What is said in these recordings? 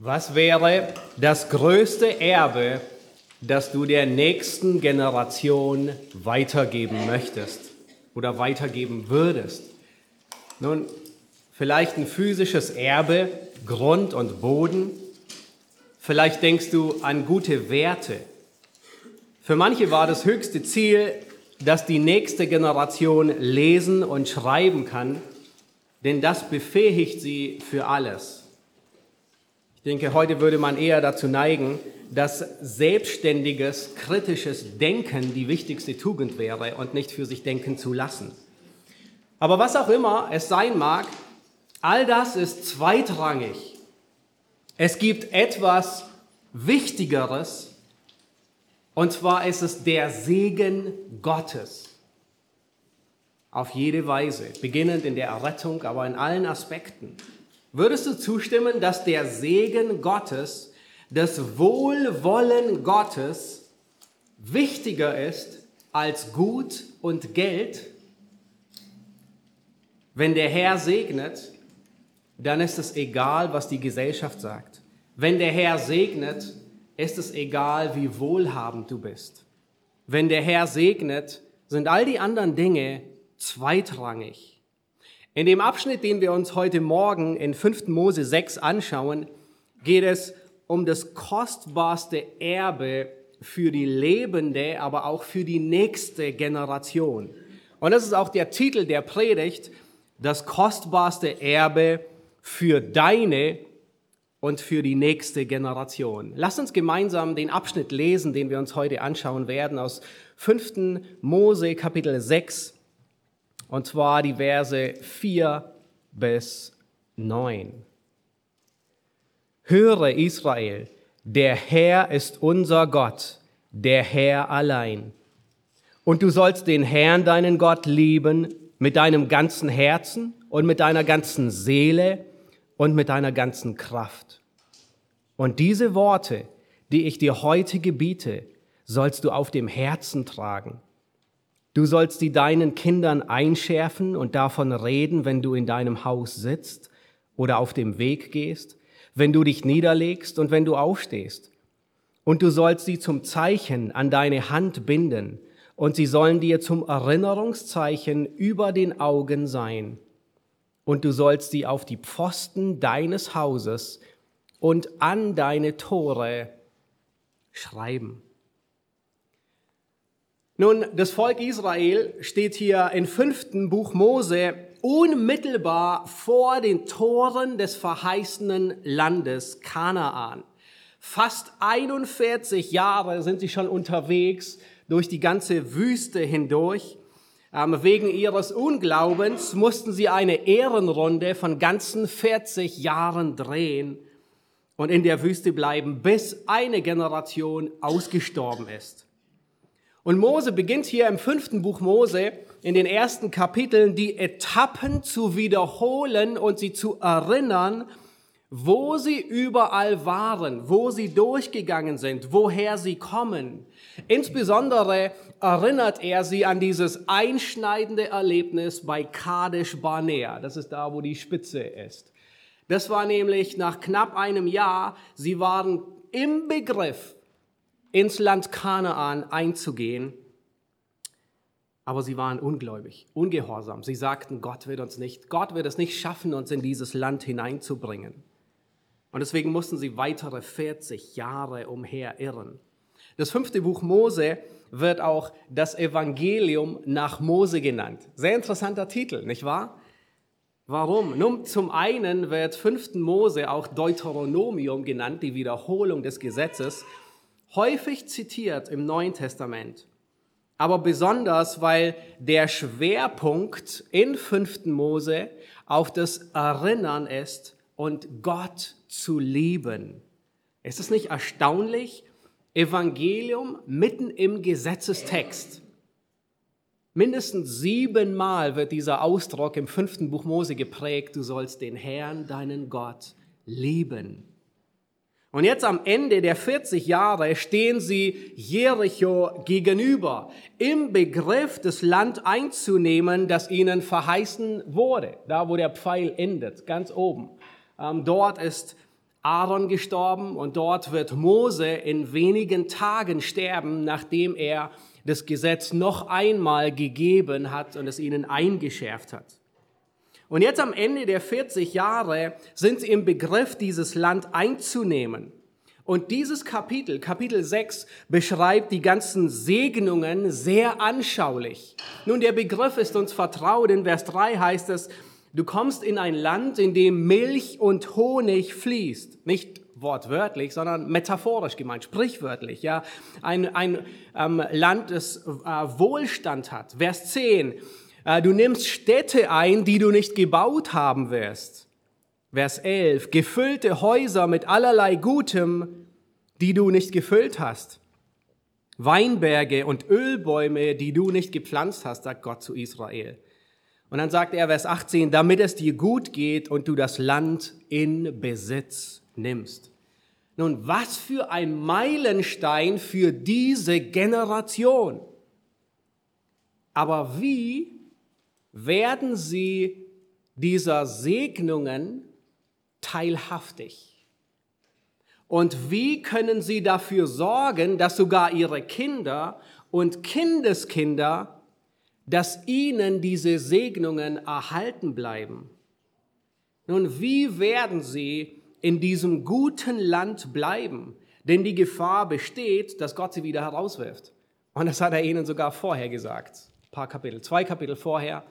Was wäre das größte Erbe, das du der nächsten Generation weitergeben möchtest oder weitergeben würdest? Nun, vielleicht ein physisches Erbe, Grund und Boden. Vielleicht denkst du an gute Werte. Für manche war das höchste Ziel, dass die nächste Generation lesen und schreiben kann, denn das befähigt sie für alles. Ich denke, heute würde man eher dazu neigen, dass selbstständiges, kritisches Denken die wichtigste Tugend wäre und nicht für sich denken zu lassen. Aber was auch immer es sein mag, all das ist zweitrangig. Es gibt etwas Wichtigeres, und zwar ist es der Segen Gottes. Auf jede Weise, beginnend in der Errettung, aber in allen Aspekten. Würdest du zustimmen, dass der Segen Gottes, das Wohlwollen Gottes wichtiger ist als Gut und Geld? Wenn der Herr segnet, dann ist es egal, was die Gesellschaft sagt. Wenn der Herr segnet, ist es egal, wie wohlhabend du bist. Wenn der Herr segnet, sind all die anderen Dinge zweitrangig. In dem Abschnitt, den wir uns heute Morgen in 5. Mose 6 anschauen, geht es um das kostbarste Erbe für die lebende, aber auch für die nächste Generation. Und das ist auch der Titel der Predigt, das kostbarste Erbe für deine und für die nächste Generation. Lass uns gemeinsam den Abschnitt lesen, den wir uns heute anschauen werden, aus 5. Mose Kapitel 6, und zwar die Verse 4 bis 9. Höre Israel, der Herr ist unser Gott, der Herr allein. Und du sollst den Herrn, deinen Gott, lieben mit deinem ganzen Herzen und mit deiner ganzen Seele und mit deiner ganzen Kraft. Und diese Worte, die ich dir heute gebiete, sollst du auf dem Herzen tragen Du sollst sie deinen Kindern einschärfen und davon reden, wenn du in deinem Haus sitzt oder auf dem Weg gehst, wenn du dich niederlegst und wenn du aufstehst. Und du sollst sie zum Zeichen an deine Hand binden, und sie sollen dir zum Erinnerungszeichen über den Augen sein. Und du sollst sie auf die Pfosten deines Hauses und an deine Tore schreiben. Nun, das Volk Israel steht hier im fünften Buch Mose unmittelbar vor den Toren des verheißenen Landes Kanaan. Fast 41 Jahre sind sie schon unterwegs durch die ganze Wüste hindurch. Ähm, wegen ihres Unglaubens mussten sie eine Ehrenrunde von ganzen 40 Jahren drehen und in der Wüste bleiben, bis eine Generation ausgestorben ist. Und Mose beginnt hier im fünften Buch Mose in den ersten Kapiteln die Etappen zu wiederholen und sie zu erinnern, wo sie überall waren, wo sie durchgegangen sind, woher sie kommen. Insbesondere erinnert er sie an dieses einschneidende Erlebnis bei Kadesh Barnea. Das ist da, wo die Spitze ist. Das war nämlich nach knapp einem Jahr, sie waren im Begriff, ins Land Kanaan einzugehen. Aber sie waren ungläubig, ungehorsam. Sie sagten, Gott wird uns nicht, Gott wird es nicht schaffen, uns in dieses Land hineinzubringen. Und deswegen mussten sie weitere 40 Jahre umherirren. Das fünfte Buch Mose wird auch das Evangelium nach Mose genannt. Sehr interessanter Titel, nicht wahr? Warum? Nun, zum einen wird 5. Mose auch Deuteronomium genannt, die Wiederholung des Gesetzes häufig zitiert im Neuen Testament, aber besonders, weil der Schwerpunkt in 5. Mose auf das Erinnern ist und Gott zu lieben. Ist es nicht erstaunlich? Evangelium mitten im Gesetzestext. Mindestens siebenmal wird dieser Ausdruck im fünften Buch Mose geprägt, du sollst den Herrn, deinen Gott, lieben. Und jetzt am Ende der 40 Jahre stehen sie Jericho gegenüber, im Begriff, das Land einzunehmen, das ihnen verheißen wurde, da wo der Pfeil endet, ganz oben. Ähm, dort ist Aaron gestorben und dort wird Mose in wenigen Tagen sterben, nachdem er das Gesetz noch einmal gegeben hat und es ihnen eingeschärft hat. Und jetzt am Ende der 40 Jahre sind sie im Begriff, dieses Land einzunehmen. Und dieses Kapitel, Kapitel 6, beschreibt die ganzen Segnungen sehr anschaulich. Nun, der Begriff ist uns vertraut. In Vers 3 heißt es, du kommst in ein Land, in dem Milch und Honig fließt. Nicht wortwörtlich, sondern metaphorisch gemeint, sprichwörtlich. Ja, ein, ein ähm, Land, das äh, Wohlstand hat. Vers 10, äh, du nimmst Städte ein, die du nicht gebaut haben wirst. Vers 11, gefüllte Häuser mit allerlei Gutem, die du nicht gefüllt hast. Weinberge und Ölbäume, die du nicht gepflanzt hast, sagt Gott zu Israel. Und dann sagt er, Vers 18, damit es dir gut geht und du das Land in Besitz nimmst. Nun, was für ein Meilenstein für diese Generation. Aber wie werden sie dieser Segnungen teilhaftig? Und wie können sie dafür sorgen, dass sogar ihre Kinder und Kindeskinder, dass ihnen diese Segnungen erhalten bleiben? Nun, wie werden sie in diesem guten Land bleiben? Denn die Gefahr besteht, dass Gott sie wieder herauswirft. Und das hat er ihnen sogar vorher gesagt. Ein paar Kapitel, zwei Kapitel vorher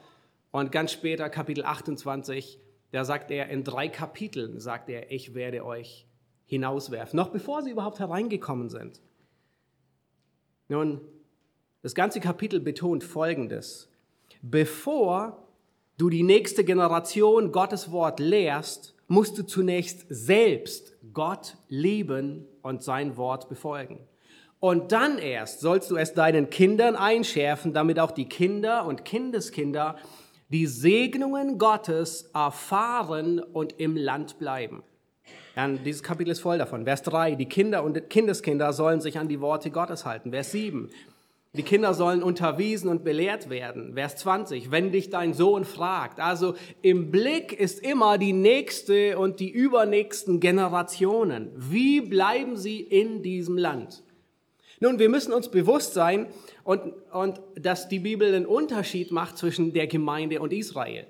und ganz später, Kapitel 28, da sagt er, in drei Kapiteln sagt er, ich werde euch hinauswerfen, noch bevor sie überhaupt hereingekommen sind. Nun, das ganze Kapitel betont Folgendes. Bevor du die nächste Generation Gottes Wort lehrst, musst du zunächst selbst Gott lieben und sein Wort befolgen. Und dann erst sollst du es deinen Kindern einschärfen, damit auch die Kinder und Kindeskinder die Segnungen Gottes erfahren und im Land bleiben. Ja, dieses Kapitel ist voll davon. Vers 3, die Kinder und Kindeskinder sollen sich an die Worte Gottes halten. Vers 7, die Kinder sollen unterwiesen und belehrt werden. Vers 20, wenn dich dein Sohn fragt. Also im Blick ist immer die nächste und die übernächsten Generationen. Wie bleiben sie in diesem Land? Nun, wir müssen uns bewusst sein, und, und dass die Bibel einen Unterschied macht zwischen der Gemeinde und Israel.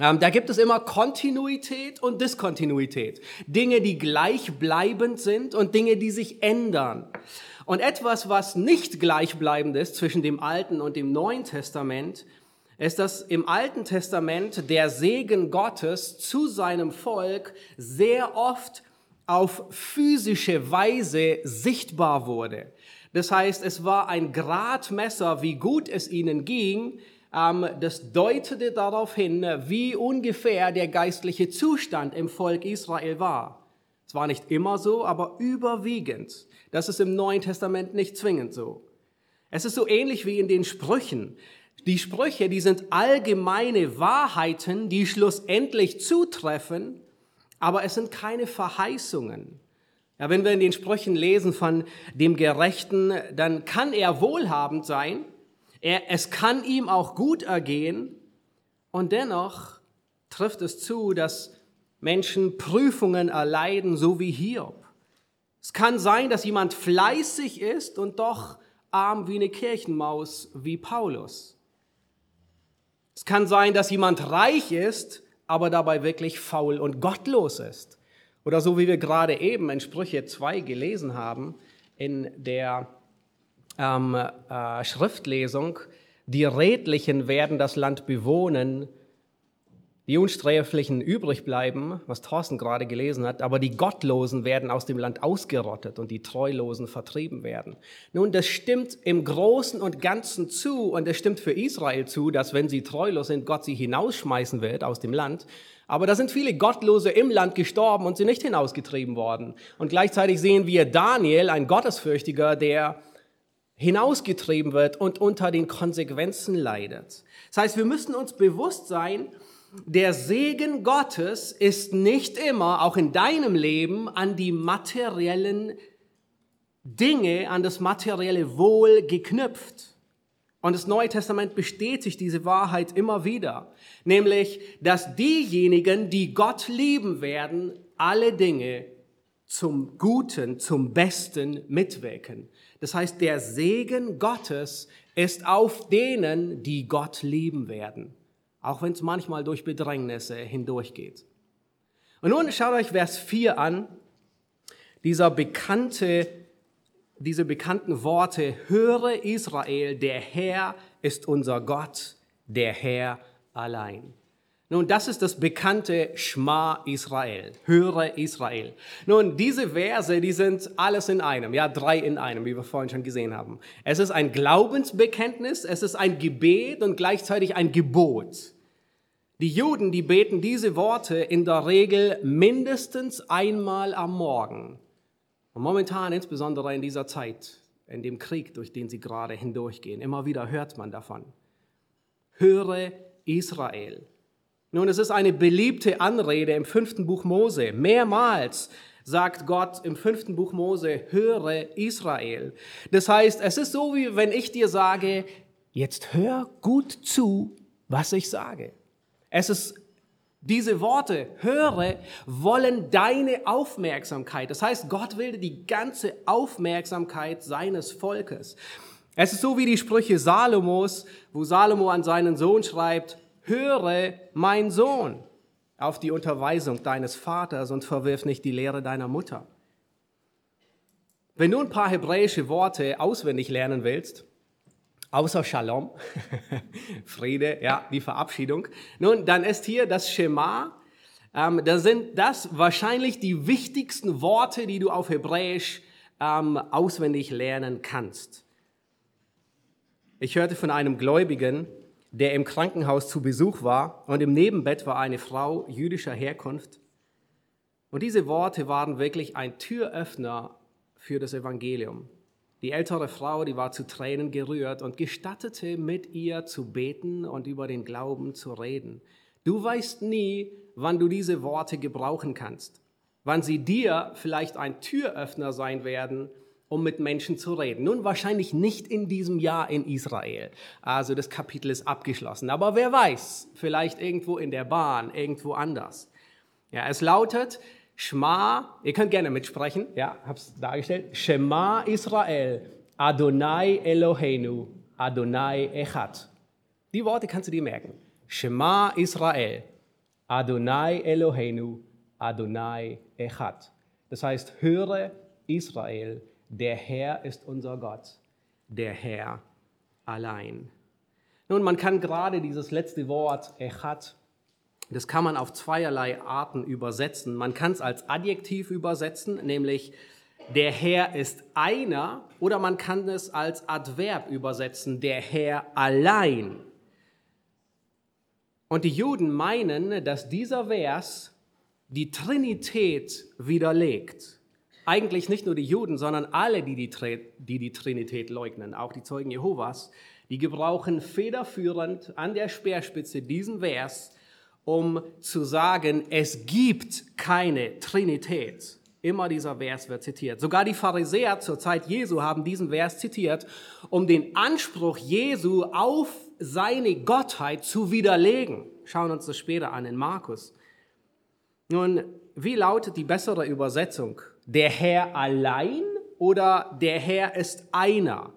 Ähm, da gibt es immer Kontinuität und Diskontinuität. Dinge, die gleichbleibend sind und Dinge, die sich ändern. Und etwas, was nicht gleichbleibend ist zwischen dem Alten und dem Neuen Testament, ist, dass im Alten Testament der Segen Gottes zu seinem Volk sehr oft auf physische Weise sichtbar wurde. Das heißt, es war ein Gradmesser, wie gut es ihnen ging. Ähm, das deutete darauf hin, wie ungefähr der geistliche Zustand im Volk Israel war. Es war nicht immer so, aber überwiegend. Das ist im Neuen Testament nicht zwingend so. Es ist so ähnlich wie in den Sprüchen. Die Sprüche, die sind allgemeine Wahrheiten, die schlussendlich zutreffen, aber es sind keine Verheißungen. Ja, wenn wir in den Sprüchen lesen von dem Gerechten, dann kann er wohlhabend sein, er, es kann ihm auch gut ergehen und dennoch trifft es zu, dass Menschen Prüfungen erleiden, so wie Hiob. Es kann sein, dass jemand fleißig ist und doch arm wie eine Kirchenmaus wie Paulus. Es kann sein, dass jemand reich ist, aber dabei wirklich faul und gottlos ist. Oder so wie wir gerade eben in Sprüche 2 gelesen haben, in der ähm, äh, Schriftlesung, die Redlichen werden das Land bewohnen, die Unsträflichen übrig bleiben, was Thorsten gerade gelesen hat, aber die Gottlosen werden aus dem Land ausgerottet und die Treulosen vertrieben werden. Nun, das stimmt im Großen und Ganzen zu und es stimmt für Israel zu, dass wenn sie treulos sind, Gott sie hinausschmeißen wird aus dem Land. Aber da sind viele Gottlose im Land gestorben und sind nicht hinausgetrieben worden. Und gleichzeitig sehen wir Daniel, ein Gottesfürchtiger, der hinausgetrieben wird und unter den Konsequenzen leidet. Das heißt, wir müssen uns bewusst sein, der Segen Gottes ist nicht immer, auch in deinem Leben, an die materiellen Dinge, an das materielle Wohl geknüpft. Und das Neue Testament bestätigt diese Wahrheit immer wieder, nämlich, dass diejenigen, die Gott lieben werden, alle Dinge zum Guten, zum Besten mitwirken. Das heißt, der Segen Gottes ist auf denen, die Gott lieben werden, auch wenn es manchmal durch Bedrängnisse hindurchgeht. Und nun schaut euch Vers 4 an, dieser bekannte, diese bekannten Worte, höre Israel, der Herr ist unser Gott, der Herr allein. Nun, das ist das bekannte Schma Israel. Höre Israel. Nun, diese Verse, die sind alles in einem. Ja, drei in einem, wie wir vorhin schon gesehen haben. Es ist ein Glaubensbekenntnis, es ist ein Gebet und gleichzeitig ein Gebot. Die Juden, die beten diese Worte in der Regel mindestens einmal am Morgen. Und momentan, insbesondere in dieser Zeit, in dem Krieg, durch den sie gerade hindurchgehen, immer wieder hört man davon. Höre Israel. Nun, es ist eine beliebte Anrede im fünften Buch Mose. Mehrmals sagt Gott im fünften Buch Mose, höre Israel. Das heißt, es ist so, wie wenn ich dir sage, jetzt hör gut zu, was ich sage. Es ist diese Worte, höre, wollen deine Aufmerksamkeit. Das heißt, Gott will die ganze Aufmerksamkeit seines Volkes. Es ist so wie die Sprüche Salomos, wo Salomo an seinen Sohn schreibt, höre, mein Sohn, auf die Unterweisung deines Vaters und verwirf nicht die Lehre deiner Mutter. Wenn du ein paar hebräische Worte auswendig lernen willst, außer Shalom, Friede, ja, die Verabschiedung, nun, dann ist hier das Schema, ähm, da sind das wahrscheinlich die wichtigsten Worte, die du auf Hebräisch ähm, auswendig lernen kannst. Ich hörte von einem Gläubigen, der im Krankenhaus zu Besuch war und im Nebenbett war eine Frau jüdischer Herkunft. Und diese Worte waren wirklich ein Türöffner für das Evangelium. Die ältere Frau, die war zu Tränen gerührt und gestattete mit ihr zu beten und über den Glauben zu reden. Du weißt nie, wann du diese Worte gebrauchen kannst, wann sie dir vielleicht ein Türöffner sein werden um mit Menschen zu reden. Nun wahrscheinlich nicht in diesem Jahr in Israel. Also das Kapitel ist abgeschlossen. Aber wer weiß, vielleicht irgendwo in der Bahn, irgendwo anders. Ja, es lautet Shema, ihr könnt gerne mitsprechen, ja, hab's dargestellt. Shema Israel, Adonai Eloheinu, Adonai Echad. Die Worte kannst du dir merken. Shema Israel, Adonai Eloheinu, Adonai Echad. Das heißt, höre Israel, der Herr ist unser Gott, der Herr allein. Nun, man kann gerade dieses letzte Wort, Echad, das kann man auf zweierlei Arten übersetzen. Man kann es als Adjektiv übersetzen, nämlich der Herr ist einer, oder man kann es als Adverb übersetzen, der Herr allein. Und die Juden meinen, dass dieser Vers die Trinität widerlegt eigentlich nicht nur die Juden, sondern alle, die die, die die Trinität leugnen, auch die Zeugen Jehovas, die gebrauchen federführend an der Speerspitze diesen Vers, um zu sagen, es gibt keine Trinität. Immer dieser Vers wird zitiert. Sogar die Pharisäer zur Zeit Jesu haben diesen Vers zitiert, um den Anspruch Jesu auf seine Gottheit zu widerlegen. Schauen uns das später an in Markus. Nun, wie lautet die bessere Übersetzung? Der Herr allein oder der Herr ist einer?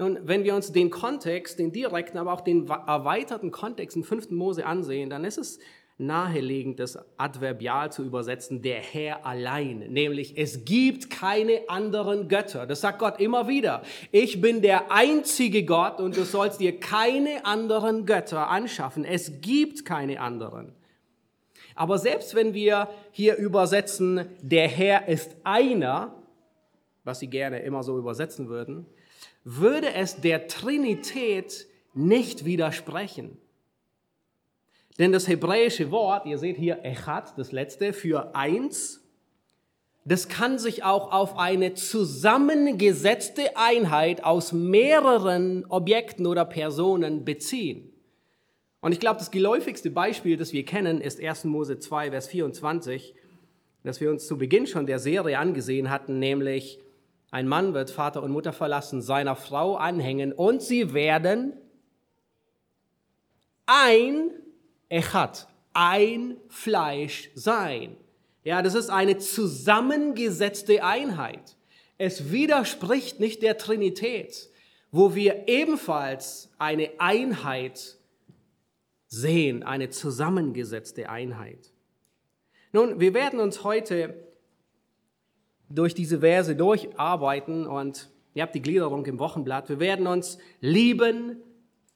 Nun, wenn wir uns den Kontext, den direkten, aber auch den erweiterten Kontext in 5. Mose ansehen, dann ist es naheliegend, das adverbial zu übersetzen, der Herr allein, nämlich es gibt keine anderen Götter. Das sagt Gott immer wieder. Ich bin der einzige Gott und du sollst dir keine anderen Götter anschaffen. Es gibt keine anderen. Aber selbst wenn wir hier übersetzen, der Herr ist einer, was Sie gerne immer so übersetzen würden, würde es der Trinität nicht widersprechen. Denn das hebräische Wort, ihr seht hier Echad, das letzte, für eins, das kann sich auch auf eine zusammengesetzte Einheit aus mehreren Objekten oder Personen beziehen. Und ich glaube, das geläufigste Beispiel, das wir kennen, ist 1. Mose 2, Vers 24, das wir uns zu Beginn schon der Serie angesehen hatten, nämlich ein Mann wird Vater und Mutter verlassen, seiner Frau anhängen und sie werden ein Echat, ein Fleisch sein. Ja, das ist eine zusammengesetzte Einheit. Es widerspricht nicht der Trinität, wo wir ebenfalls eine Einheit sehen, eine zusammengesetzte Einheit. Nun, wir werden uns heute durch diese Verse durcharbeiten und ihr habt die Gliederung im Wochenblatt. Wir werden uns lieben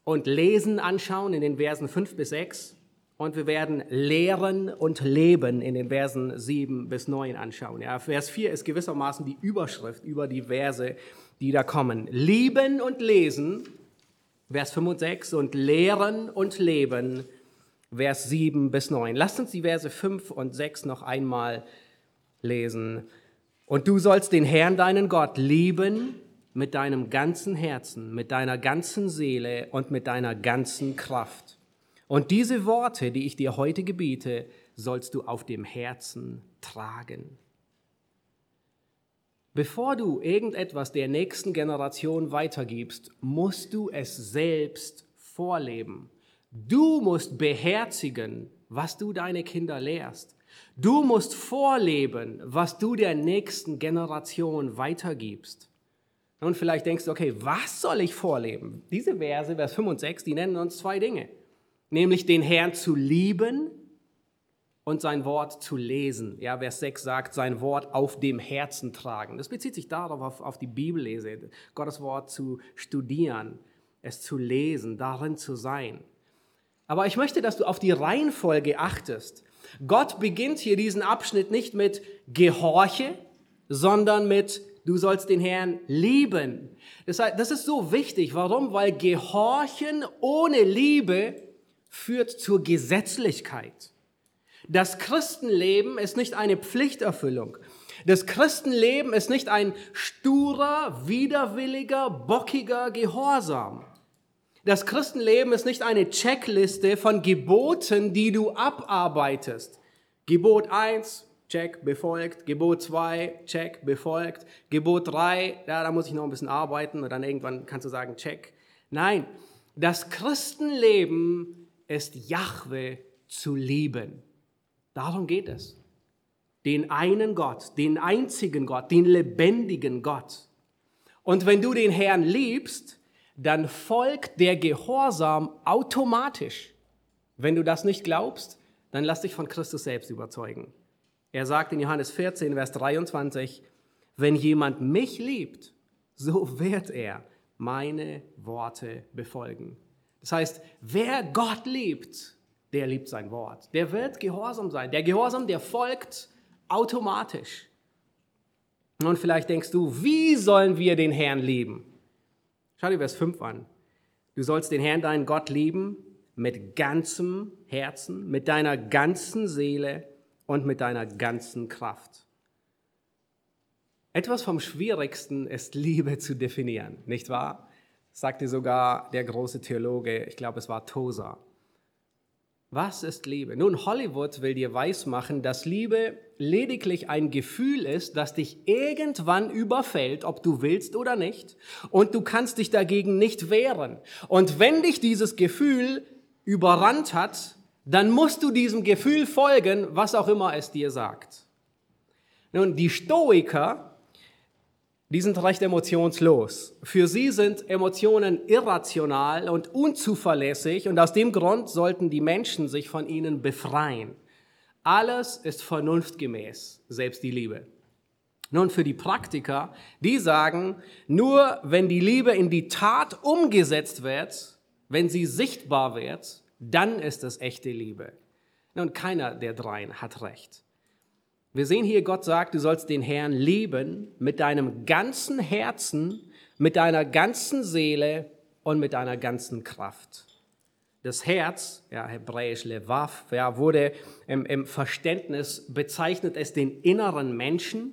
und lesen anschauen in den Versen 5 bis 6 und wir werden lehren und leben in den Versen 7 bis 9 anschauen. Ja, Vers 4 ist gewissermaßen die Überschrift über die Verse, die da kommen. Lieben und lesen, Vers 5 und 6 und lehren und leben, Vers 7 bis 9. Lasst uns die Verse 5 und 6 noch einmal lesen. Und du sollst den Herrn, deinen Gott, lieben mit deinem ganzen Herzen, mit deiner ganzen Seele und mit deiner ganzen Kraft. Und diese Worte, die ich dir heute gebiete, sollst du auf dem Herzen tragen. Bevor du irgendetwas der nächsten Generation weitergibst, musst du es selbst vorleben. Du musst beherzigen, was du deine Kinder lehrst. Du musst vorleben, was du der nächsten Generation weitergibst. Und vielleicht denkst du, okay, was soll ich vorleben? Diese Verse, Vers 5 und 6, die nennen uns zwei Dinge nämlich den Herrn zu lieben und sein Wort zu lesen. Ja, Vers 6 sagt, sein Wort auf dem Herzen tragen. Das bezieht sich darauf, auf, auf die Bibellese, Gottes Wort zu studieren, es zu lesen, darin zu sein. Aber ich möchte, dass du auf die Reihenfolge achtest. Gott beginnt hier diesen Abschnitt nicht mit Gehorche, sondern mit Du sollst den Herrn lieben. Das, ist so wichtig. Warum? Weil Gehorchen ohne Liebe führt zur Gesetzlichkeit. Das Christenleben ist nicht eine Pflichterfüllung. Das Christenleben ist nicht ein sturer, widerwilliger, bockiger Gehorsam. Das Christenleben ist nicht eine Checkliste von Geboten, die du abarbeitest. Gebot 1, check, befolgt. Gebot 2, check, befolgt. Gebot 3, ja, da muss ich noch ein bisschen arbeiten und dann irgendwann kannst du sagen, check. Nein, das Christenleben ist Jahwe zu lieben. Darum geht es. Den einen Gott, den einzigen Gott, den lebendigen Gott. Und wenn du den Herrn liebst, dann folgt der Gehorsam automatisch. Wenn du das nicht glaubst, dann lass dich von Christus selbst überzeugen. Er sagt in Johannes 14, Vers 23, wenn jemand mich liebt, so wird er meine Worte befolgen. Das heißt, wer Gott liebt, der liebt sein Wort. Der wird gehorsam sein. Der Gehorsam, der folgt automatisch. Und vielleicht denkst du, wie sollen wir den Herrn lieben? Schau dir Vers 5 an. Du sollst den Herrn, deinen Gott lieben mit ganzem Herzen, mit deiner ganzen Seele und mit deiner ganzen Kraft. Etwas vom Schwierigsten ist Liebe zu definieren, nicht wahr? sagte sogar der große Theologe, ich glaube es war Tosa. Was ist Liebe? Nun, Hollywood will dir weismachen, dass Liebe lediglich ein Gefühl ist, das dich irgendwann überfällt, ob du willst oder nicht, und du kannst dich dagegen nicht wehren. Und wenn dich dieses Gefühl überrannt hat, dann musst du diesem Gefühl folgen, was auch immer es dir sagt. Nun, die Stoiker die sind recht emotionslos. Für sie sind Emotionen irrational und unzuverlässig und aus dem Grund sollten die Menschen sich von ihnen befreien. Alles ist vernunftgemäß, selbst die Liebe. Nun, für die Praktiker, die sagen, nur wenn die Liebe in die Tat umgesetzt wird, wenn sie sichtbar wird, dann ist es echte Liebe. Nun, keiner der dreien hat recht. Wir sehen hier, Gott sagt, du sollst den Herrn lieben mit deinem ganzen Herzen, mit deiner ganzen Seele und mit deiner ganzen Kraft. Das Herz, ja, hebräisch Levav, ja, wurde im, im Verständnis bezeichnet es den inneren Menschen.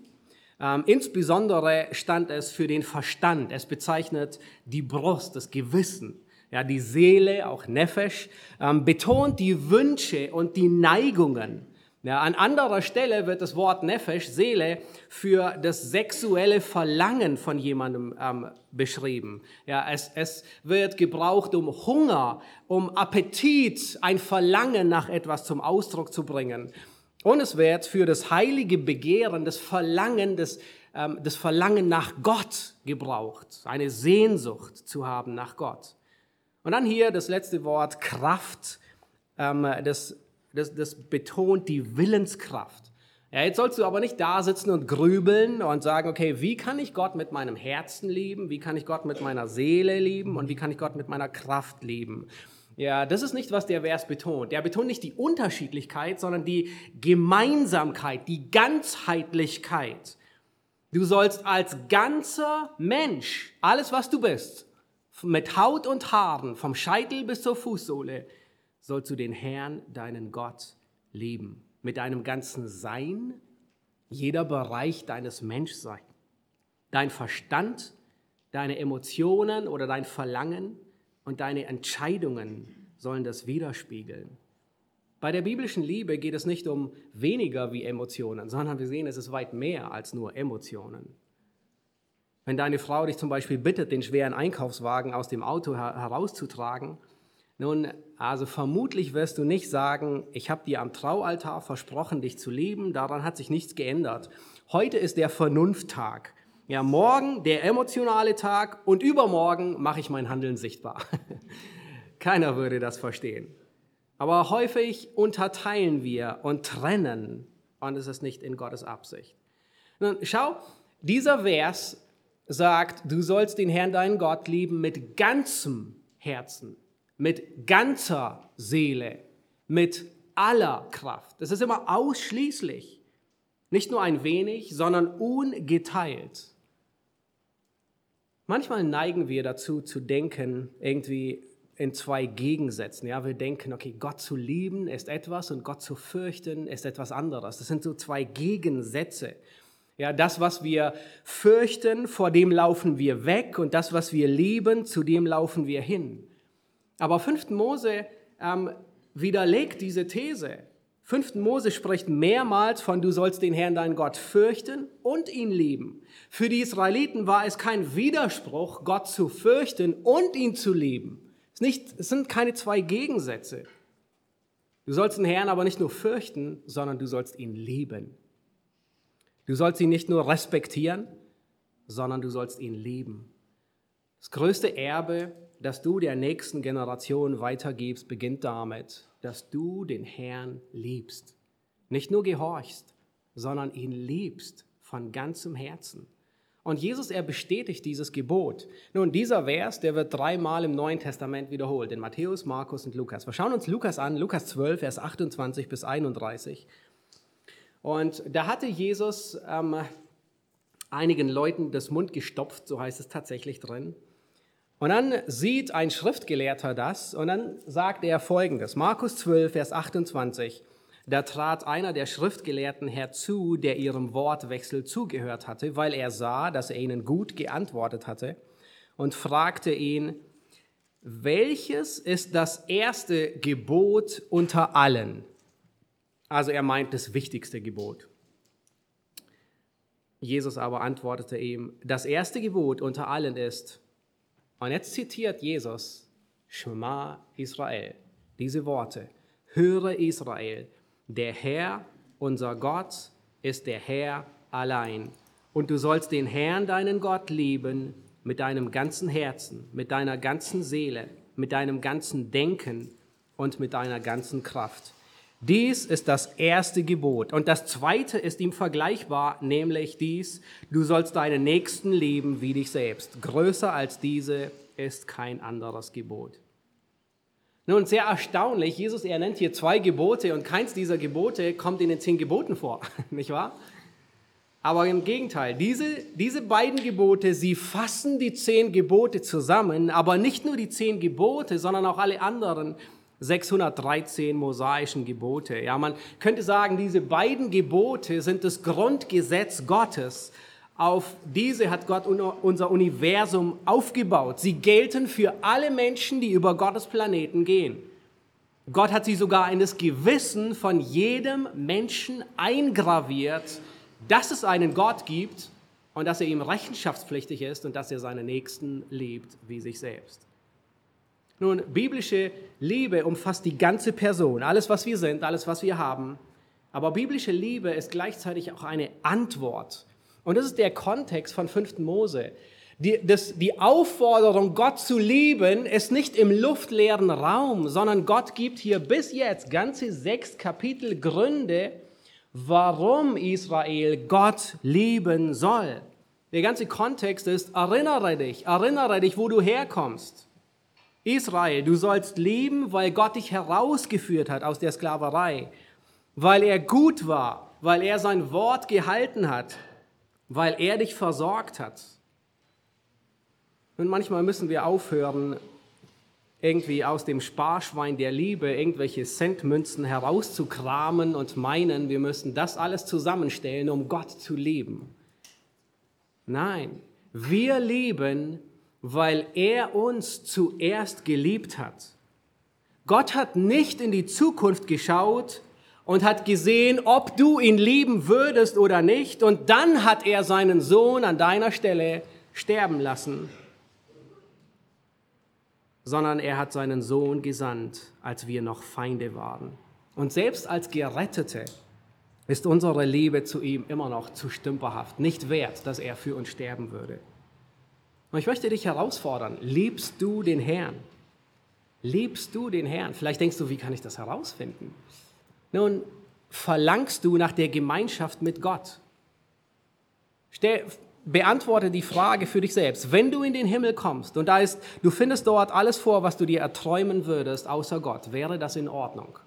Ähm, insbesondere stand es für den Verstand. Es bezeichnet die Brust, das Gewissen. Ja, die Seele, auch Nefesh, ähm, betont die Wünsche und die Neigungen ja, an anderer Stelle wird das Wort Nefesh, Seele, für das sexuelle Verlangen von jemandem ähm, beschrieben. Ja, es, es wird gebraucht, um Hunger, um Appetit, ein Verlangen nach etwas zum Ausdruck zu bringen. Und es wird für das heilige Begehren, das Verlangen, das, ähm, das Verlangen nach Gott gebraucht, eine Sehnsucht zu haben nach Gott. Und dann hier das letzte Wort Kraft, ähm, das, das, das betont die Willenskraft. Ja, jetzt sollst du aber nicht da sitzen und grübeln und sagen, okay, wie kann ich Gott mit meinem Herzen lieben, wie kann ich Gott mit meiner Seele lieben und wie kann ich Gott mit meiner Kraft lieben. Ja, das ist nicht, was der Vers betont. Der betont nicht die Unterschiedlichkeit, sondern die Gemeinsamkeit, die Ganzheitlichkeit. Du sollst als ganzer Mensch, alles was du bist, mit Haut und Haaren, vom Scheitel bis zur Fußsohle, sollst du den Herrn, deinen Gott, lieben mit deinem ganzen Sein, jeder Bereich deines Menschseins, dein Verstand, deine Emotionen oder dein Verlangen und deine Entscheidungen sollen das widerspiegeln. Bei der biblischen Liebe geht es nicht um weniger wie Emotionen, sondern wir sehen, es ist weit mehr als nur Emotionen. Wenn deine Frau dich zum Beispiel bittet, den schweren Einkaufswagen aus dem Auto herauszutragen, nun, also vermutlich wirst du nicht sagen, ich habe dir am Traualtar versprochen, dich zu lieben, daran hat sich nichts geändert. Heute ist der Vernunfttag. Ja, morgen der emotionale Tag und übermorgen mache ich mein Handeln sichtbar. Keiner würde das verstehen. Aber häufig unterteilen wir und trennen und es ist nicht in Gottes Absicht. Nun, schau, dieser Vers sagt, du sollst den Herrn deinen Gott lieben mit ganzem Herzen, mit ganzer Seele, mit aller Kraft. Das ist immer ausschließlich, nicht nur ein wenig, sondern ungeteilt. Manchmal neigen wir dazu zu denken, irgendwie in zwei Gegensätzen. Ja, wir denken, okay, Gott zu lieben ist etwas und Gott zu fürchten ist etwas anderes. Das sind so zwei Gegensätze. Ja, das, was wir fürchten, vor dem laufen wir weg und das, was wir lieben, zu dem laufen wir hin. Aber 5. Mose ähm, widerlegt diese These. 5. Mose spricht mehrmals von, du sollst den Herrn, deinen Gott, fürchten und ihn lieben. Für die Israeliten war es kein Widerspruch, Gott zu fürchten und ihn zu lieben. Es, nicht, es sind keine zwei Gegensätze. Du sollst den Herrn aber nicht nur fürchten, sondern du sollst ihn lieben. Du sollst ihn nicht nur respektieren, sondern du sollst ihn lieben. Das größte Erbe das du der nächsten Generation weitergibst, beginnt damit, dass du den Herrn liebst. Nicht nur gehorchst, sondern ihn liebst von ganzem Herzen. Und Jesus, er bestätigt dieses Gebot. Nun, dieser Vers, der wird dreimal im Neuen Testament wiederholt, in Matthäus, Markus und Lukas. Wir schauen uns Lukas an, Lukas 12, Vers 28 bis 31. Und da hatte Jesus ähm, einigen Leuten das Mund gestopft, so heißt es tatsächlich drin. Und dann sieht ein Schriftgelehrter das und dann sagt er folgendes. Markus 12, Vers 28. Da trat einer der Schriftgelehrten herzu, der ihrem Wortwechsel zugehört hatte, weil er sah, dass er ihnen gut geantwortet hatte und fragte ihn, welches ist das erste Gebot unter allen? Also er meint das wichtigste Gebot. Jesus aber antwortete ihm, das erste Gebot unter allen ist, und jetzt zitiert Jesus Shema Israel, diese Worte. Höre Israel, der Herr, unser Gott, ist der Herr allein. Und du sollst den Herrn, deinen Gott, lieben mit deinem ganzen Herzen, mit deiner ganzen Seele, mit deinem ganzen Denken und mit deiner ganzen Kraft. Dies ist das erste Gebot. Und das zweite ist ihm vergleichbar, nämlich dies, du sollst deinen Nächsten lieben wie dich selbst. Größer als diese ist kein anderes Gebot. Nun, sehr erstaunlich, Jesus, er nennt hier zwei Gebote und keins dieser Gebote kommt in den zehn Geboten vor, nicht wahr? Aber im Gegenteil, diese, diese beiden Gebote, sie fassen die zehn Gebote zusammen, aber nicht nur die zehn Gebote, sondern auch alle anderen 613 mosaischen Gebote. Ja, man könnte sagen, diese beiden Gebote sind das Grundgesetz Gottes. Auf diese hat Gott unser Universum aufgebaut. Sie gelten für alle Menschen, die über Gottes Planeten gehen. Gott hat sie sogar in das Gewissen von jedem Menschen eingraviert, dass es einen Gott gibt und dass er ihm rechenschaftspflichtig ist und dass er seine Nächsten liebt wie sich selbst. Nun, biblische Liebe umfasst die ganze Person, alles, was wir sind, alles, was wir haben. Aber biblische Liebe ist gleichzeitig auch eine Antwort. Und das ist der Kontext von 5. Mose. Die, das, die Aufforderung, Gott zu lieben, ist nicht im luftleeren Raum, sondern Gott gibt hier bis jetzt ganze sechs Kapitel Gründe, warum Israel Gott lieben soll. Der ganze Kontext ist, erinnere dich, erinnere dich, wo du herkommst. Israel, du sollst lieben, weil Gott dich herausgeführt hat aus der Sklaverei, weil er gut war, weil er sein Wort gehalten hat, weil er dich versorgt hat. Und manchmal müssen wir aufhören, irgendwie aus dem Sparschwein der Liebe irgendwelche Centmünzen herauszukramen und meinen, wir müssen das alles zusammenstellen, um Gott zu lieben. Nein, wir lieben, weil er uns zuerst geliebt hat. Gott hat nicht in die Zukunft geschaut und hat gesehen, ob du ihn lieben würdest oder nicht, und dann hat er seinen Sohn an deiner Stelle sterben lassen sondern er hat seinen Sohn gesandt, als wir noch Feinde waren. Und selbst als Gerettete ist unsere Liebe zu ihm immer noch zu stümperhaft, nicht wert, dass er für uns sterben würde. Und ich möchte dich herausfordern, liebst du den Herrn? Liebst du den Herrn? Vielleicht denkst du, wie kann ich das herausfinden? Nun, verlangst du nach der Gemeinschaft mit Gott? Stell, beantworte die Frage für dich selbst. Wenn du in den Himmel kommst und da ist, du findest dort alles vor, was du dir erträumen würdest, außer Gott, wäre das in Ordnung?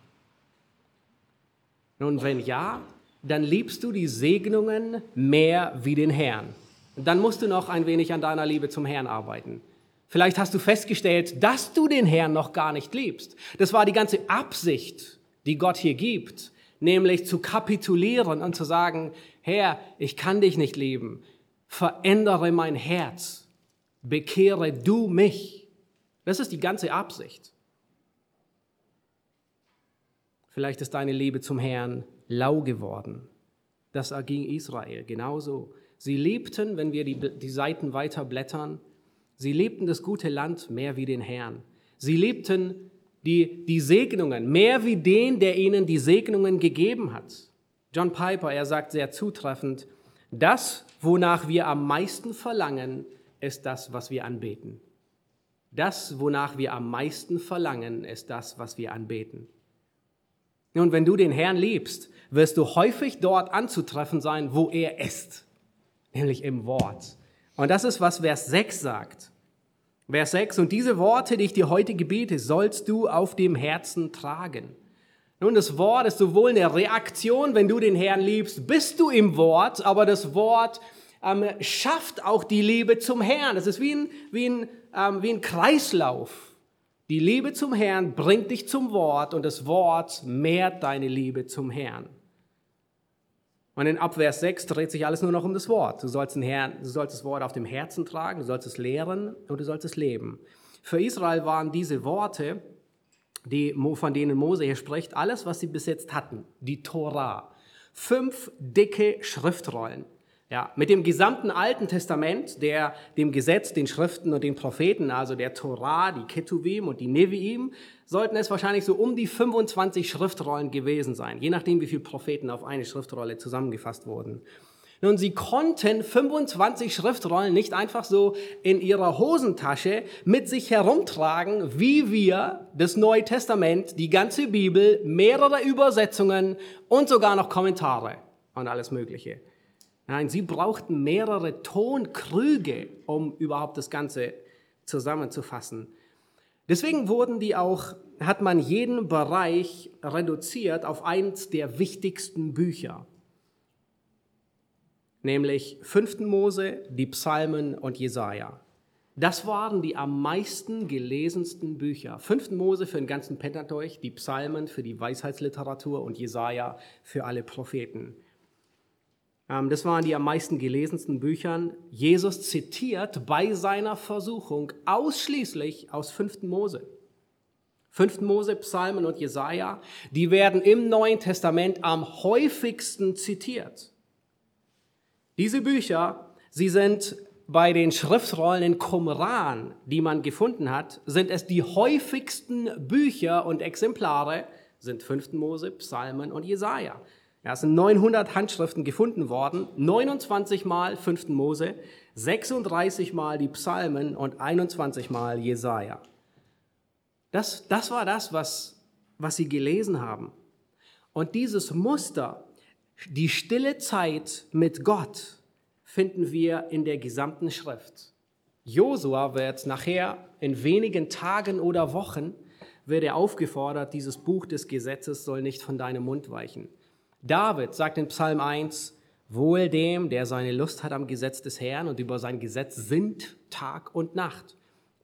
Nun, wenn ja, dann liebst du die Segnungen mehr wie den Herrn. Dann musst du noch ein wenig an deiner Liebe zum Herrn arbeiten. Vielleicht hast du festgestellt, dass du den Herrn noch gar nicht liebst. Das war die ganze Absicht, die Gott hier gibt, nämlich zu kapitulieren und zu sagen, Herr, ich kann dich nicht lieben verändere mein Herz, bekehre du mich. Das ist die ganze Absicht. Vielleicht ist deine Liebe zum Herrn lau geworden. Das erging Israel genauso. Sie liebten, wenn wir die, die Seiten weiter blättern, sie liebten das gute Land mehr wie den Herrn. Sie liebten die, die Segnungen mehr wie den, der ihnen die Segnungen gegeben hat. John Piper, er sagt sehr zutreffend, das, wonach wir am meisten verlangen, ist das, was wir anbeten. Das, wonach wir am meisten verlangen, ist das, was wir anbeten. Nun, wenn du den Herrn liebst, wirst du häufig dort anzutreffen sein, wo er ist, nämlich im Wort. Und das ist, was Vers 6 sagt. Vers 6, und diese Worte, die ich dir heute gebete, sollst du auf dem Herzen tragen. Nun, das Wort ist sowohl eine Reaktion, wenn du den Herrn liebst, bist du im Wort, aber das Wort ähm, schafft auch die Liebe zum Herrn. Das ist wie ein, wie, ein, ähm, wie ein Kreislauf. Die Liebe zum Herrn bringt dich zum Wort und das Wort mehrt deine Liebe zum Herrn. Und in Abvers 6 dreht sich alles nur noch um das Wort. Du sollst, Herrn, du sollst das Wort auf dem Herzen tragen, du sollst es lehren und du sollst es leben. Für Israel waren diese Worte die, von denen Mose hier spricht, alles, was sie bis jetzt hatten, die Torah. Fünf dicke Schriftrollen. Ja, mit dem gesamten Alten Testament, der, dem Gesetz, den Schriften und den Propheten, also der Torah, die Ketuvim und die Neviim, sollten es wahrscheinlich so um die 25 Schriftrollen gewesen sein, je nachdem, wie viele Propheten auf eine Schriftrolle zusammengefasst wurden. Nun, sie konnten 25 Schriftrollen nicht einfach so in ihrer Hosentasche mit sich herumtragen, wie wir das Neue Testament, die ganze Bibel, mehrere Übersetzungen und sogar noch Kommentare und alles Mögliche. Nein, sie brauchten mehrere Tonkrüge, um überhaupt das Ganze zusammenzufassen. Deswegen wurden die auch, hat man jeden Bereich reduziert auf eins der wichtigsten Bücher nämlich 5. Mose, die Psalmen und Jesaja. Das waren die am meisten gelesensten Bücher. 5. Mose für den ganzen Pentateuch, die Psalmen für die Weisheitsliteratur und Jesaja für alle Propheten. Ähm, das waren die am meisten gelesensten Büchern. Jesus zitiert bei seiner Versuchung ausschließlich aus 5. Mose. 5. Mose, Psalmen und Jesaja, die werden im Neuen Testament am häufigsten zitiert. Diese Bücher, sie sind bei den Schriftrollen in Qumran, die man gefunden hat, sind es die häufigsten Bücher und Exemplare, sind 5. Mose, Psalmen und Jesaja. Ja, es sind 900 Handschriften gefunden worden, 29 Mal 5. Mose, 36 Mal die Psalmen und 21 Mal Jesaja. Das, das war das, was, was sie gelesen haben. Und dieses Muster, die stille Zeit mit Gott, finden wir in der gesamten Schrift. Josua wird nachher in wenigen Tagen oder Wochen wird er aufgefordert, dieses Buch des Gesetzes soll nicht von deinem Mund weichen. David sagt in Psalm 1, Wohl dem, der seine Lust hat am Gesetz des Herrn und über sein Gesetz sinnt Tag und Nacht.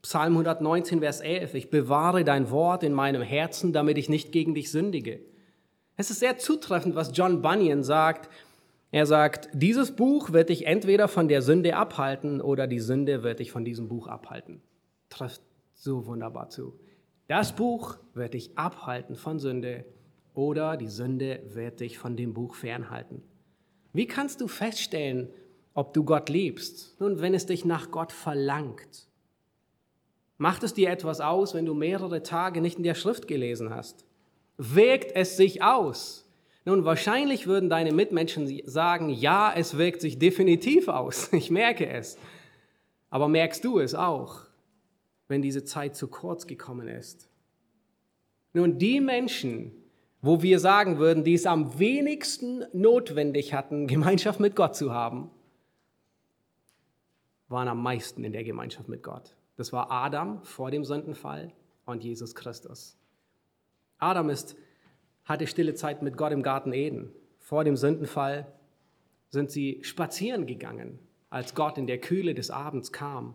Psalm 119, Vers 11, ich bewahre dein Wort in meinem Herzen, damit ich nicht gegen dich sündige. Es ist sehr zutreffend, was John Bunyan sagt. Er sagt, dieses Buch wird dich entweder von der Sünde abhalten oder die Sünde wird dich von diesem Buch abhalten. Trifft so wunderbar zu. Das Buch wird dich abhalten von Sünde oder die Sünde wird dich von dem Buch fernhalten. Wie kannst du feststellen, ob du Gott liebst? Nun, wenn es dich nach Gott verlangt. Macht es dir etwas aus, wenn du mehrere Tage nicht in der Schrift gelesen hast? Wirkt es sich aus? Nun, wahrscheinlich würden deine Mitmenschen sagen, ja, es wirkt sich definitiv aus. Ich merke es. Aber merkst du es auch, wenn diese Zeit zu kurz gekommen ist? Nun, die Menschen, wo wir sagen würden, die es am wenigsten notwendig hatten, Gemeinschaft mit Gott zu haben, waren am meisten in der Gemeinschaft mit Gott. Das war Adam vor dem Sündenfall und Jesus Christus. Adam ist, hatte stille Zeit mit Gott im Garten Eden. Vor dem Sündenfall sind sie spazieren gegangen, als Gott in der Kühle des Abends kam.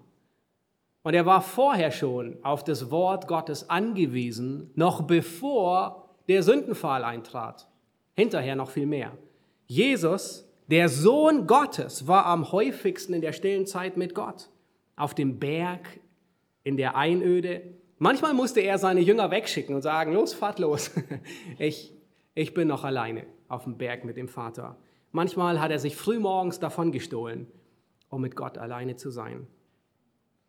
Und er war vorher schon auf das Wort Gottes angewiesen, noch bevor der Sündenfall eintrat. Hinterher noch viel mehr. Jesus, der Sohn Gottes, war am häufigsten in der stillen Zeit mit Gott. Auf dem Berg, in der Einöde. Manchmal musste er seine Jünger wegschicken und sagen, los, fahrt los. Ich, ich bin noch alleine auf dem Berg mit dem Vater. Manchmal hat er sich frühmorgens davon gestohlen, um mit Gott alleine zu sein.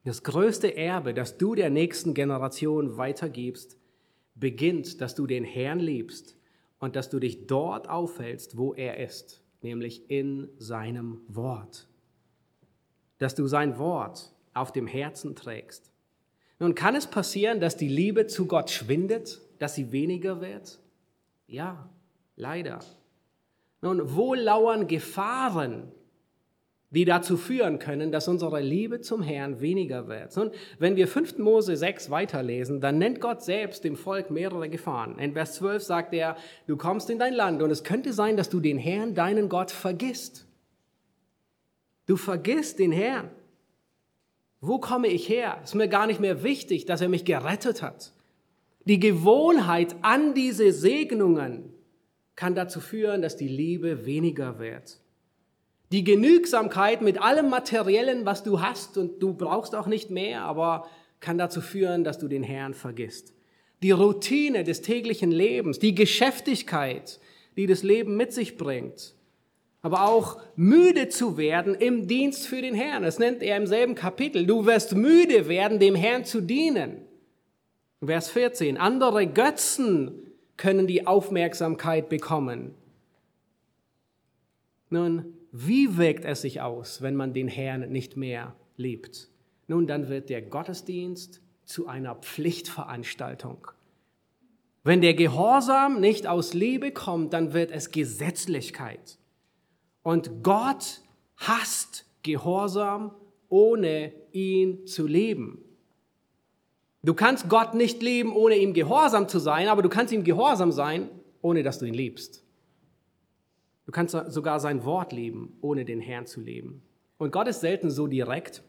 Das größte Erbe, das du der nächsten Generation weitergibst, beginnt, dass du den Herrn liebst und dass du dich dort aufhältst, wo er ist, nämlich in seinem Wort. Dass du sein Wort auf dem Herzen trägst. Nun kann es passieren, dass die Liebe zu Gott schwindet, dass sie weniger wird? Ja, leider. Nun, wo lauern Gefahren, die dazu führen können, dass unsere Liebe zum Herrn weniger wird. Und wenn wir 5. Mose 6 weiterlesen, dann nennt Gott selbst dem Volk mehrere Gefahren. In Vers 12 sagt er, du kommst in dein Land und es könnte sein, dass du den Herrn, deinen Gott, vergisst. Du vergisst den Herrn. Wo komme ich her? Ist mir gar nicht mehr wichtig, dass er mich gerettet hat. Die Gewohnheit an diese Segnungen kann dazu führen, dass die Liebe weniger wird. Die Genügsamkeit mit allem Materiellen, was du hast, und du brauchst auch nicht mehr, aber kann dazu führen, dass du den Herrn vergisst. Die Routine des täglichen Lebens, die Geschäftigkeit, die das Leben mit sich bringt, aber auch müde zu werden im Dienst für den Herrn. Das nennt er im selben Kapitel. Du wirst müde werden, dem Herrn zu dienen. Vers 14. Andere Götzen können die Aufmerksamkeit bekommen. Nun, wie wirkt es sich aus, wenn man den Herrn nicht mehr liebt? Nun, dann wird der Gottesdienst zu einer Pflichtveranstaltung. Wenn der Gehorsam nicht aus Liebe kommt, dann wird es Gesetzlichkeit. Und Gott hasst Gehorsam, ohne ihn zu lieben. Du kannst Gott nicht lieben, ohne ihm gehorsam zu sein, aber du kannst ihm gehorsam sein, ohne dass du ihn liebst. Du kannst sogar sein Wort leben, ohne den Herrn zu leben. Und Gott ist selten so direkt,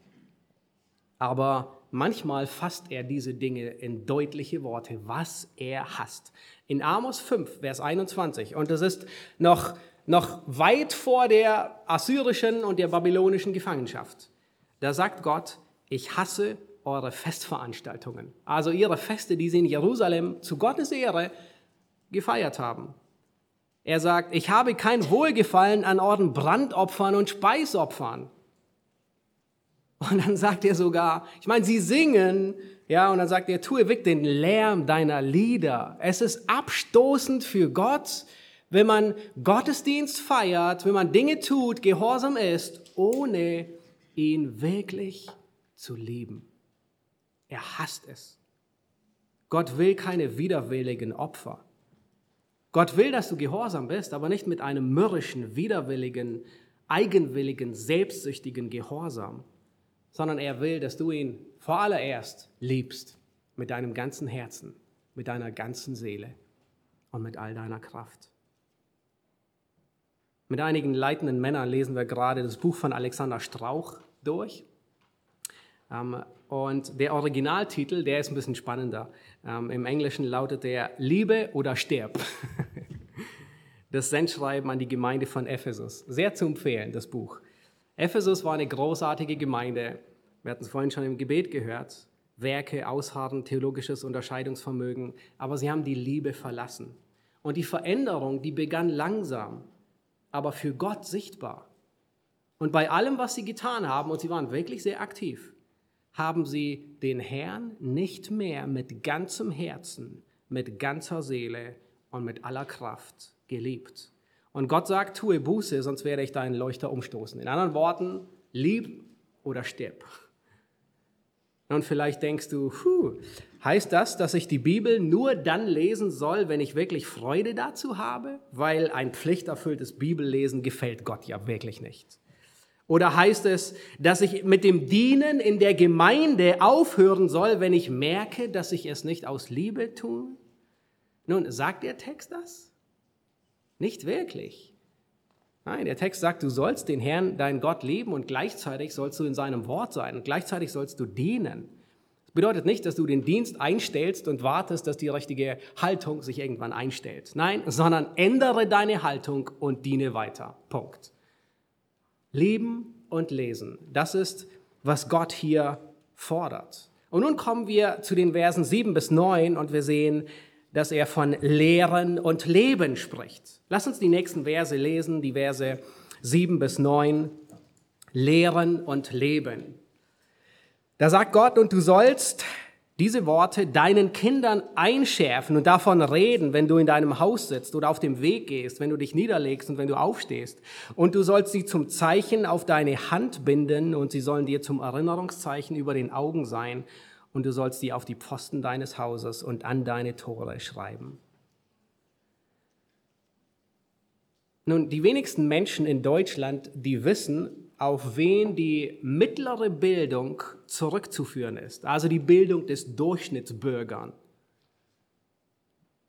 aber manchmal fasst er diese Dinge in deutliche Worte, was er hasst. In Amos 5, Vers 21, und das ist noch, noch weit vor der assyrischen und der babylonischen Gefangenschaft. Da sagt Gott, ich hasse eure Festveranstaltungen. Also ihre Feste, die sie in Jerusalem zu Gottes Ehre gefeiert haben. Er sagt, ich habe kein Wohlgefallen an euren Brandopfern und Speisopfern. Und dann sagt er sogar, ich meine, sie singen, ja, und dann sagt er, tue weg den Lärm deiner Lieder. Es ist abstoßend für Gott, wenn man Gottesdienst feiert, wenn man Dinge tut, gehorsam ist, ohne ihn wirklich zu lieben. Er hasst es. Gott will keine widerwilligen Opfer. Gott will, dass du gehorsam bist, aber nicht mit einem mürrischen, widerwilligen, eigenwilligen, selbstsüchtigen Gehorsam, sondern er will, dass du ihn vor allererst liebst mit deinem ganzen Herzen, mit deiner ganzen Seele und mit all deiner Kraft. Mit einigen leitenden Männern lesen wir gerade das Buch von Alexander Strauch durch. Ähm, und der Originaltitel, der ist ein bisschen spannender. Ähm, Im Englischen lautet der Liebe oder Sterb. Das Sendschreiben an die Gemeinde von Ephesus. Sehr zu empfehlen, das Buch. Ephesus war eine großartige Gemeinde. Wir hatten es vorhin schon im Gebet gehört. Werke, Ausharren, theologisches Unterscheidungsvermögen. Aber sie haben die Liebe verlassen. Und die Veränderung, die begann langsam, aber für Gott sichtbar. Und bei allem, was sie getan haben, und sie waren wirklich sehr aktiv, haben sie den Herrn nicht mehr mit ganzem Herzen, mit ganzer Seele und mit aller Kraft geliebt. Und Gott sagt, tue Buße, sonst werde ich deinen Leuchter umstoßen. In anderen Worten, lieb oder stirb. Und vielleicht denkst du, puh, heißt das, dass ich die Bibel nur dann lesen soll, wenn ich wirklich Freude dazu habe? Weil ein pflichterfülltes Bibellesen gefällt Gott ja wirklich nicht. Oder heißt es, dass ich mit dem Dienen in der Gemeinde aufhören soll, wenn ich merke, dass ich es nicht aus Liebe tue? Nun, sagt der Text das? Nicht wirklich. Nein, der Text sagt, du sollst den Herrn, deinen Gott lieben und gleichzeitig sollst du in seinem Wort sein und gleichzeitig sollst du dienen. Das bedeutet nicht, dass du den Dienst einstellst und wartest, dass die richtige Haltung sich irgendwann einstellt. Nein, sondern ändere deine Haltung und diene weiter. Punkt. Leben und lesen. Das ist, was Gott hier fordert. Und nun kommen wir zu den Versen 7 bis 9 und wir sehen, dass er von Lehren und Leben spricht. Lass uns die nächsten Verse lesen, die Verse 7 bis 9. Lehren und Leben. Da sagt Gott, und du sollst diese Worte deinen Kindern einschärfen und davon reden, wenn du in deinem Haus sitzt oder auf dem Weg gehst, wenn du dich niederlegst und wenn du aufstehst. Und du sollst sie zum Zeichen auf deine Hand binden und sie sollen dir zum Erinnerungszeichen über den Augen sein und du sollst sie auf die Pfosten deines Hauses und an deine Tore schreiben. Nun, die wenigsten Menschen in Deutschland, die wissen, auf wen die mittlere Bildung zurückzuführen ist, also die Bildung des Durchschnittsbürgern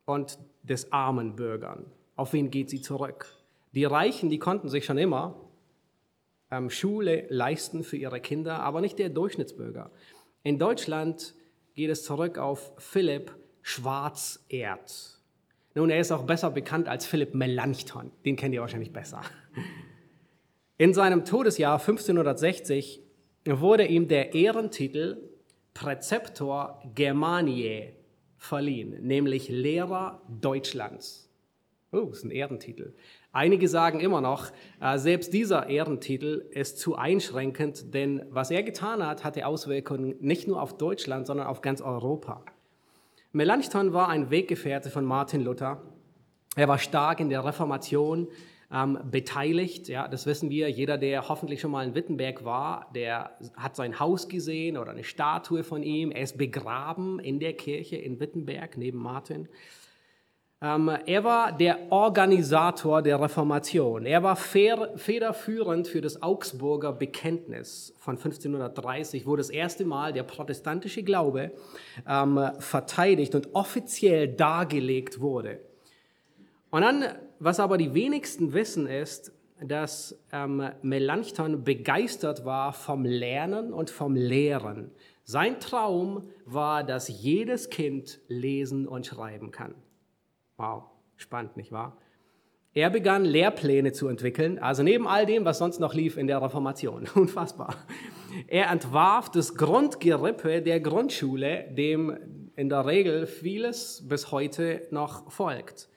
und des armen Bürgern. Auf wen geht sie zurück? Die Reichen, die konnten sich schon immer ähm, Schule leisten für ihre Kinder, aber nicht der Durchschnittsbürger. In Deutschland geht es zurück auf Philipp Schwarzerd. Nun, er ist auch besser bekannt als Philipp Melanchthon. Den kennt ihr wahrscheinlich besser. In seinem Todesjahr 1560 wurde ihm der Ehrentitel Präzeptor Germaniae verliehen, nämlich Lehrer Deutschlands. Oh, ist ein Ehrentitel. Einige sagen immer noch, äh, selbst dieser Ehrentitel ist zu einschränkend, denn was er getan hat, hatte Auswirkungen nicht nur auf Deutschland, sondern auf ganz Europa. Melanchthon war ein Weggefährte von Martin Luther. Er war stark in der Reformation, ähm, beteiligt. Ja, das wissen wir. Jeder, der hoffentlich schon mal in Wittenberg war, der hat sein Haus gesehen oder eine Statue von ihm. Er ist begraben in der Kirche in Wittenberg neben Martin. Ähm, er war der Organisator der Reformation. Er war federführend für das Augsburger Bekenntnis von 1530, wo das erste Mal der protestantische Glaube ähm, verteidigt und offiziell dargelegt wurde. Und dann was aber die wenigsten wissen, ist, dass ähm, Melanchthon begeistert war vom Lernen und vom Lehren. Sein Traum war, dass jedes Kind lesen und schreiben kann. Wow, spannend, nicht wahr? Er begann Lehrpläne zu entwickeln, also neben all dem, was sonst noch lief in der Reformation. Unfassbar. Er entwarf das Grundgerippe der Grundschule, dem in der Regel vieles bis heute noch folgt.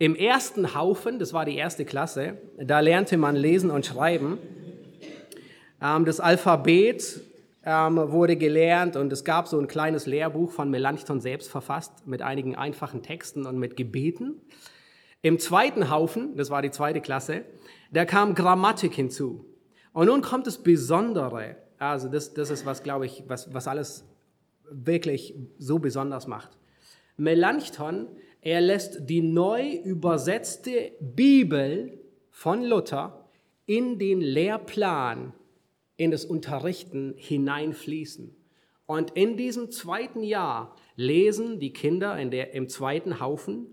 Im ersten Haufen, das war die erste Klasse, da lernte man lesen und schreiben. Ähm, das Alphabet ähm, wurde gelernt und es gab so ein kleines Lehrbuch von Melanchthon selbst verfasst mit einigen einfachen Texten und mit Gebeten. Im zweiten Haufen, das war die zweite Klasse, da kam Grammatik hinzu. Und nun kommt das Besondere. Also das, das ist was, glaube ich, was, was alles wirklich so besonders macht. Melanchthon, er lässt die neu übersetzte Bibel von Luther in den Lehrplan, in das Unterrichten hineinfließen. Und in diesem zweiten Jahr lesen die Kinder in der, im zweiten Haufen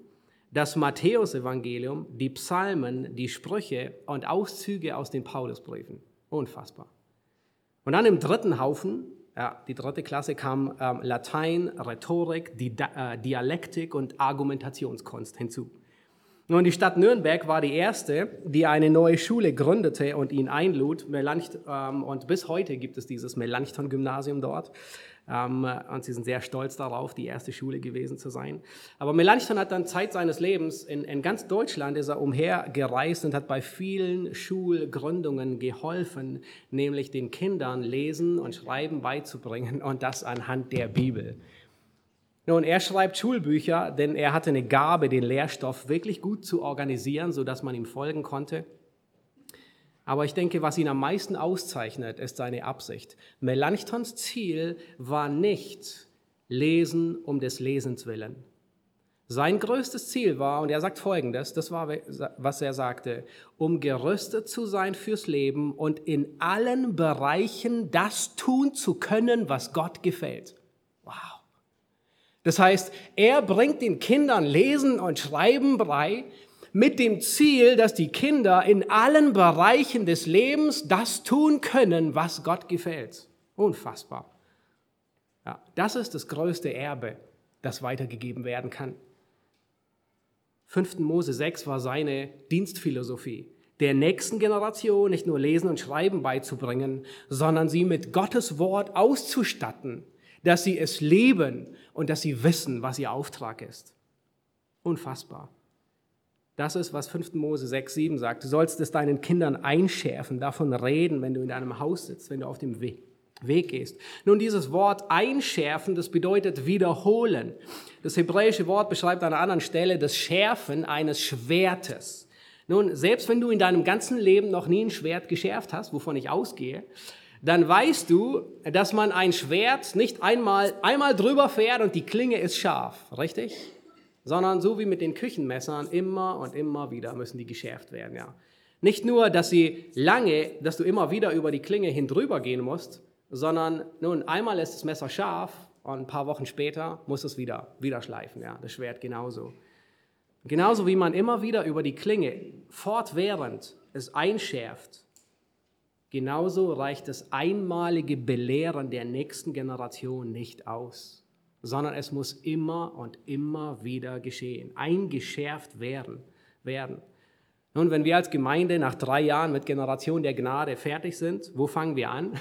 das Matthäusevangelium, die Psalmen, die Sprüche und Auszüge aus den Paulusbriefen. Unfassbar. Und dann im dritten Haufen, ja, die dritte Klasse, kam ähm, Latein, Rhetorik, die, äh, Dialektik und Argumentationskunst hinzu. Nun, die Stadt Nürnberg war die erste, die eine neue Schule gründete und ihn einlud. Melancht, ähm, und bis heute gibt es dieses Melanchthon-Gymnasium dort. Ähm, und sie sind sehr stolz darauf, die erste Schule gewesen zu sein. Aber Melanchthon hat dann Zeit seines Lebens in, in ganz Deutschland ist er umhergereist und hat bei vielen Schulgründungen geholfen, nämlich den Kindern Lesen und Schreiben beizubringen und das anhand der Bibel. Nun, er schreibt Schulbücher, denn er hatte eine Gabe, den Lehrstoff wirklich gut zu organisieren, sodass man ihm folgen konnte. Aber ich denke, was ihn am meisten auszeichnet, ist seine Absicht. Melanchthons Ziel war nicht Lesen um des Lesens willen. Sein größtes Ziel war, und er sagt Folgendes, das war, was er sagte, um gerüstet zu sein fürs Leben und in allen Bereichen das tun zu können, was Gott gefällt. Wow. Das heißt, er bringt den Kindern Lesen und Schreiben bei, mit dem Ziel, dass die Kinder in allen Bereichen des Lebens das tun können, was Gott gefällt. Unfassbar. Ja, das ist das größte Erbe, das weitergegeben werden kann. 5. Mose 6 war seine Dienstphilosophie, der nächsten Generation nicht nur Lesen und Schreiben beizubringen, sondern sie mit Gottes Wort auszustatten, dass sie es leben und dass sie wissen, was ihr Auftrag ist. Unfassbar. Das ist, was 5. Mose 6, 7 sagt. Du sollst es deinen Kindern einschärfen, davon reden, wenn du in deinem Haus sitzt, wenn du auf dem Weg gehst. Nun, dieses Wort einschärfen, das bedeutet wiederholen. Das hebräische Wort beschreibt an einer anderen Stelle das Schärfen eines Schwertes. Nun, selbst wenn du in deinem ganzen Leben noch nie ein Schwert geschärft hast, wovon ich ausgehe, dann weißt du, dass man ein Schwert nicht einmal, einmal drüber fährt und die Klinge ist scharf, richtig? Sondern so wie mit den Küchenmessern immer und immer wieder müssen die geschärft werden. Ja. Nicht nur, dass sie lange, dass du immer wieder über die Klinge hin drüber gehen musst, sondern nun einmal ist das Messer scharf und ein paar Wochen später muss es wieder, wieder schleifen. Ja. Das Schwert genauso. Genauso wie man immer wieder über die Klinge fortwährend es einschärft, genauso reicht das einmalige Belehren der nächsten Generation nicht aus sondern es muss immer und immer wieder geschehen, eingeschärft werden. werden. Nun, wenn wir als Gemeinde nach drei Jahren mit Generation der Gnade fertig sind, wo fangen wir an?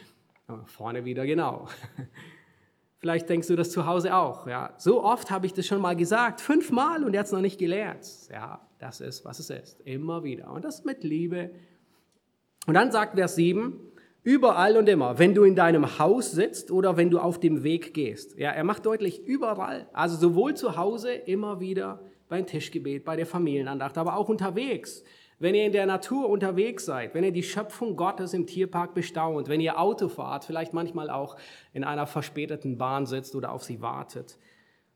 Vorne wieder, genau. Vielleicht denkst du das zu Hause auch. Ja. So oft habe ich das schon mal gesagt, fünfmal und jetzt noch nicht gelernt. Ja, das ist, was es ist. Immer wieder. Und das mit Liebe. Und dann sagt Vers 7, Überall und immer, wenn du in deinem Haus sitzt oder wenn du auf dem Weg gehst. Ja, er macht deutlich überall, also sowohl zu Hause immer wieder beim Tischgebet, bei der Familienandacht, aber auch unterwegs. Wenn ihr in der Natur unterwegs seid, wenn ihr die Schöpfung Gottes im Tierpark bestaunt, wenn ihr Auto fahrt, vielleicht manchmal auch in einer verspäteten Bahn sitzt oder auf sie wartet.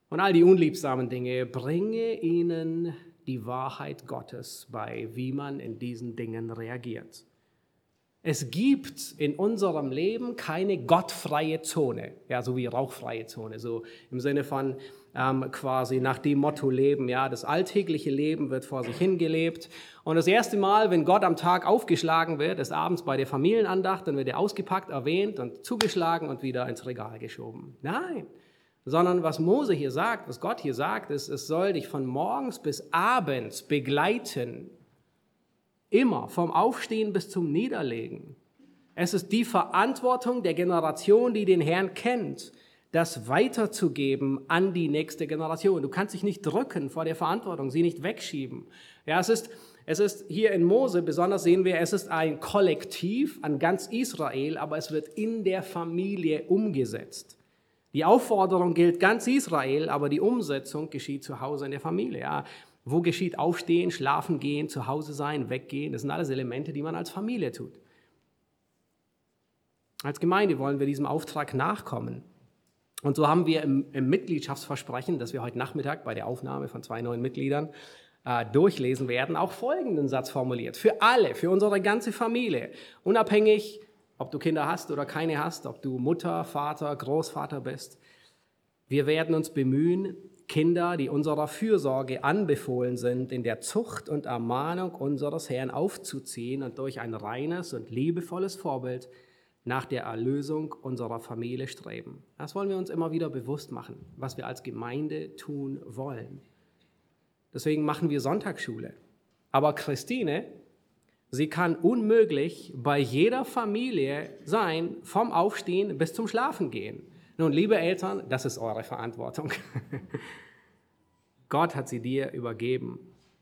Und all die unliebsamen Dinge, bringe ihnen die Wahrheit Gottes bei, wie man in diesen Dingen reagiert. Es gibt in unserem Leben keine gottfreie Zone, ja, so wie rauchfreie Zone, so im Sinne von ähm, quasi nach dem Motto leben, ja, das alltägliche Leben wird vor sich hingelebt. Und das erste Mal, wenn Gott am Tag aufgeschlagen wird, ist abends bei der Familienandacht, dann wird er ausgepackt, erwähnt und zugeschlagen und wieder ins Regal geschoben. Nein, sondern was Mose hier sagt, was Gott hier sagt, ist, es soll dich von morgens bis abends begleiten Immer, vom Aufstehen bis zum Niederlegen. Es ist die Verantwortung der Generation, die den Herrn kennt, das weiterzugeben an die nächste Generation. Du kannst dich nicht drücken vor der Verantwortung, sie nicht wegschieben. Ja, es ist, es ist hier in Mose, besonders sehen wir, es ist ein Kollektiv an ganz Israel, aber es wird in der Familie umgesetzt. Die Aufforderung gilt ganz Israel, aber die Umsetzung geschieht zu Hause in der Familie. Ja. Wo geschieht Aufstehen, Schlafen gehen, zu Hause sein, weggehen? Das sind alles Elemente, die man als Familie tut. Als Gemeinde wollen wir diesem Auftrag nachkommen. Und so haben wir im, im Mitgliedschaftsversprechen, das wir heute Nachmittag bei der Aufnahme von zwei neuen Mitgliedern äh, durchlesen werden, auch folgenden Satz formuliert. Für alle, für unsere ganze Familie, unabhängig, ob du Kinder hast oder keine hast, ob du Mutter, Vater, Großvater bist. Wir werden uns bemühen, Kinder, die unserer Fürsorge anbefohlen sind, in der Zucht und Ermahnung unseres Herrn aufzuziehen und durch ein reines und liebevolles Vorbild nach der Erlösung unserer Familie streben. Das wollen wir uns immer wieder bewusst machen, was wir als Gemeinde tun wollen. Deswegen machen wir Sonntagsschule. Aber Christine, sie kann unmöglich bei jeder Familie sein, vom Aufstehen bis zum Schlafen gehen. Nun, liebe Eltern, das ist eure Verantwortung. Gott hat sie dir übergeben.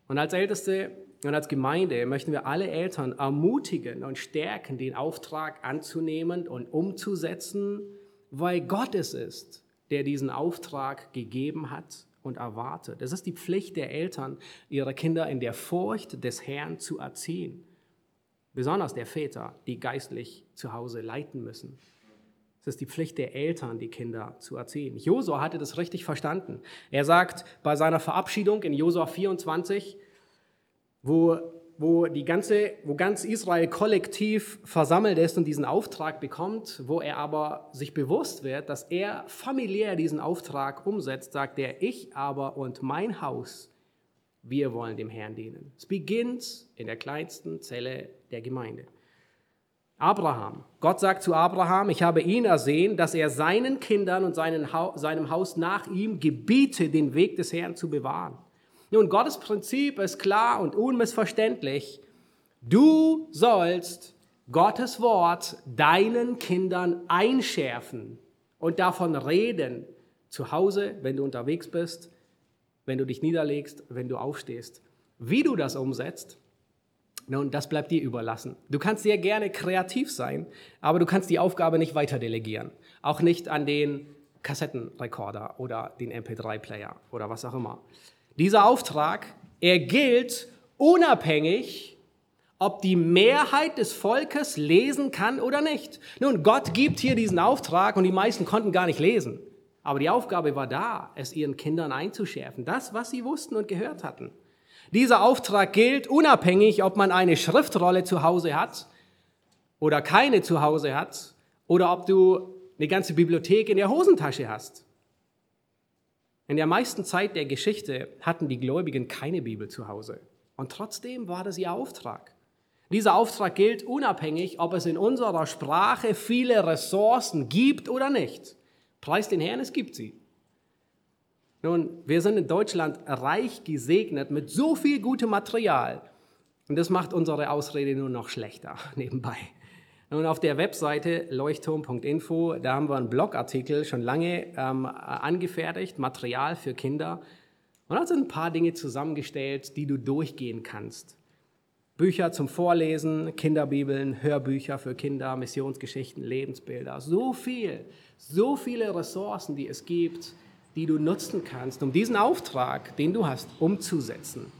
Und als Älteste und als Gemeinde möchten wir alle Eltern ermutigen und stärken, den Auftrag anzunehmen und umzusetzen, weil Gott es ist, der diesen Auftrag gegeben hat und erwartet. Es ist die Pflicht der Eltern, ihre Kinder in der Furcht des Herrn zu erziehen. Besonders der Väter, die geistlich zu Hause leiten müssen. Es ist die Pflicht der Eltern, die Kinder zu erziehen. Josua hatte das richtig verstanden. Er sagt bei seiner Verabschiedung in Josua 24, wo, wo, die ganze, wo ganz Israel kollektiv versammelt ist und diesen Auftrag bekommt, wo er aber sich bewusst wird, dass er familiär diesen Auftrag umsetzt, sagt er, ich aber und mein Haus, wir wollen dem Herrn dienen. Es beginnt in der kleinsten Zelle der Gemeinde. Abraham. Gott sagt zu Abraham, ich habe ihn ersehen, dass er seinen Kindern und seinem Haus nach ihm gebiete, den Weg des Herrn zu bewahren. Nun, Gottes Prinzip ist klar und unmissverständlich. Du sollst Gottes Wort deinen Kindern einschärfen und davon reden. Zu Hause, wenn du unterwegs bist, wenn du dich niederlegst, wenn du aufstehst. Wie du das umsetzt, nun, das bleibt dir überlassen. Du kannst sehr gerne kreativ sein, aber du kannst die Aufgabe nicht weiter delegieren. Auch nicht an den Kassettenrekorder oder den MP3-Player oder was auch immer. Dieser Auftrag, er gilt unabhängig, ob die Mehrheit des Volkes lesen kann oder nicht. Nun, Gott gibt hier diesen Auftrag und die meisten konnten gar nicht lesen. Aber die Aufgabe war da, es ihren Kindern einzuschärfen. Das, was sie wussten und gehört hatten. Dieser Auftrag gilt unabhängig, ob man eine Schriftrolle zu Hause hat oder keine zu Hause hat oder ob du eine ganze Bibliothek in der Hosentasche hast. In der meisten Zeit der Geschichte hatten die Gläubigen keine Bibel zu Hause. Und trotzdem war das ihr Auftrag. Dieser Auftrag gilt unabhängig, ob es in unserer Sprache viele Ressourcen gibt oder nicht. Preis den Herrn, es gibt sie. Nun, wir sind in Deutschland reich gesegnet mit so viel gutem Material. Und das macht unsere Ausrede nur noch schlechter nebenbei. Nun, auf der Webseite leuchtturm.info, da haben wir einen Blogartikel schon lange ähm, angefertigt, Material für Kinder. Und da sind ein paar Dinge zusammengestellt, die du durchgehen kannst. Bücher zum Vorlesen, Kinderbibeln, Hörbücher für Kinder, Missionsgeschichten, Lebensbilder. So viel, so viele Ressourcen, die es gibt, die du nutzen kannst, um diesen Auftrag, den du hast, umzusetzen.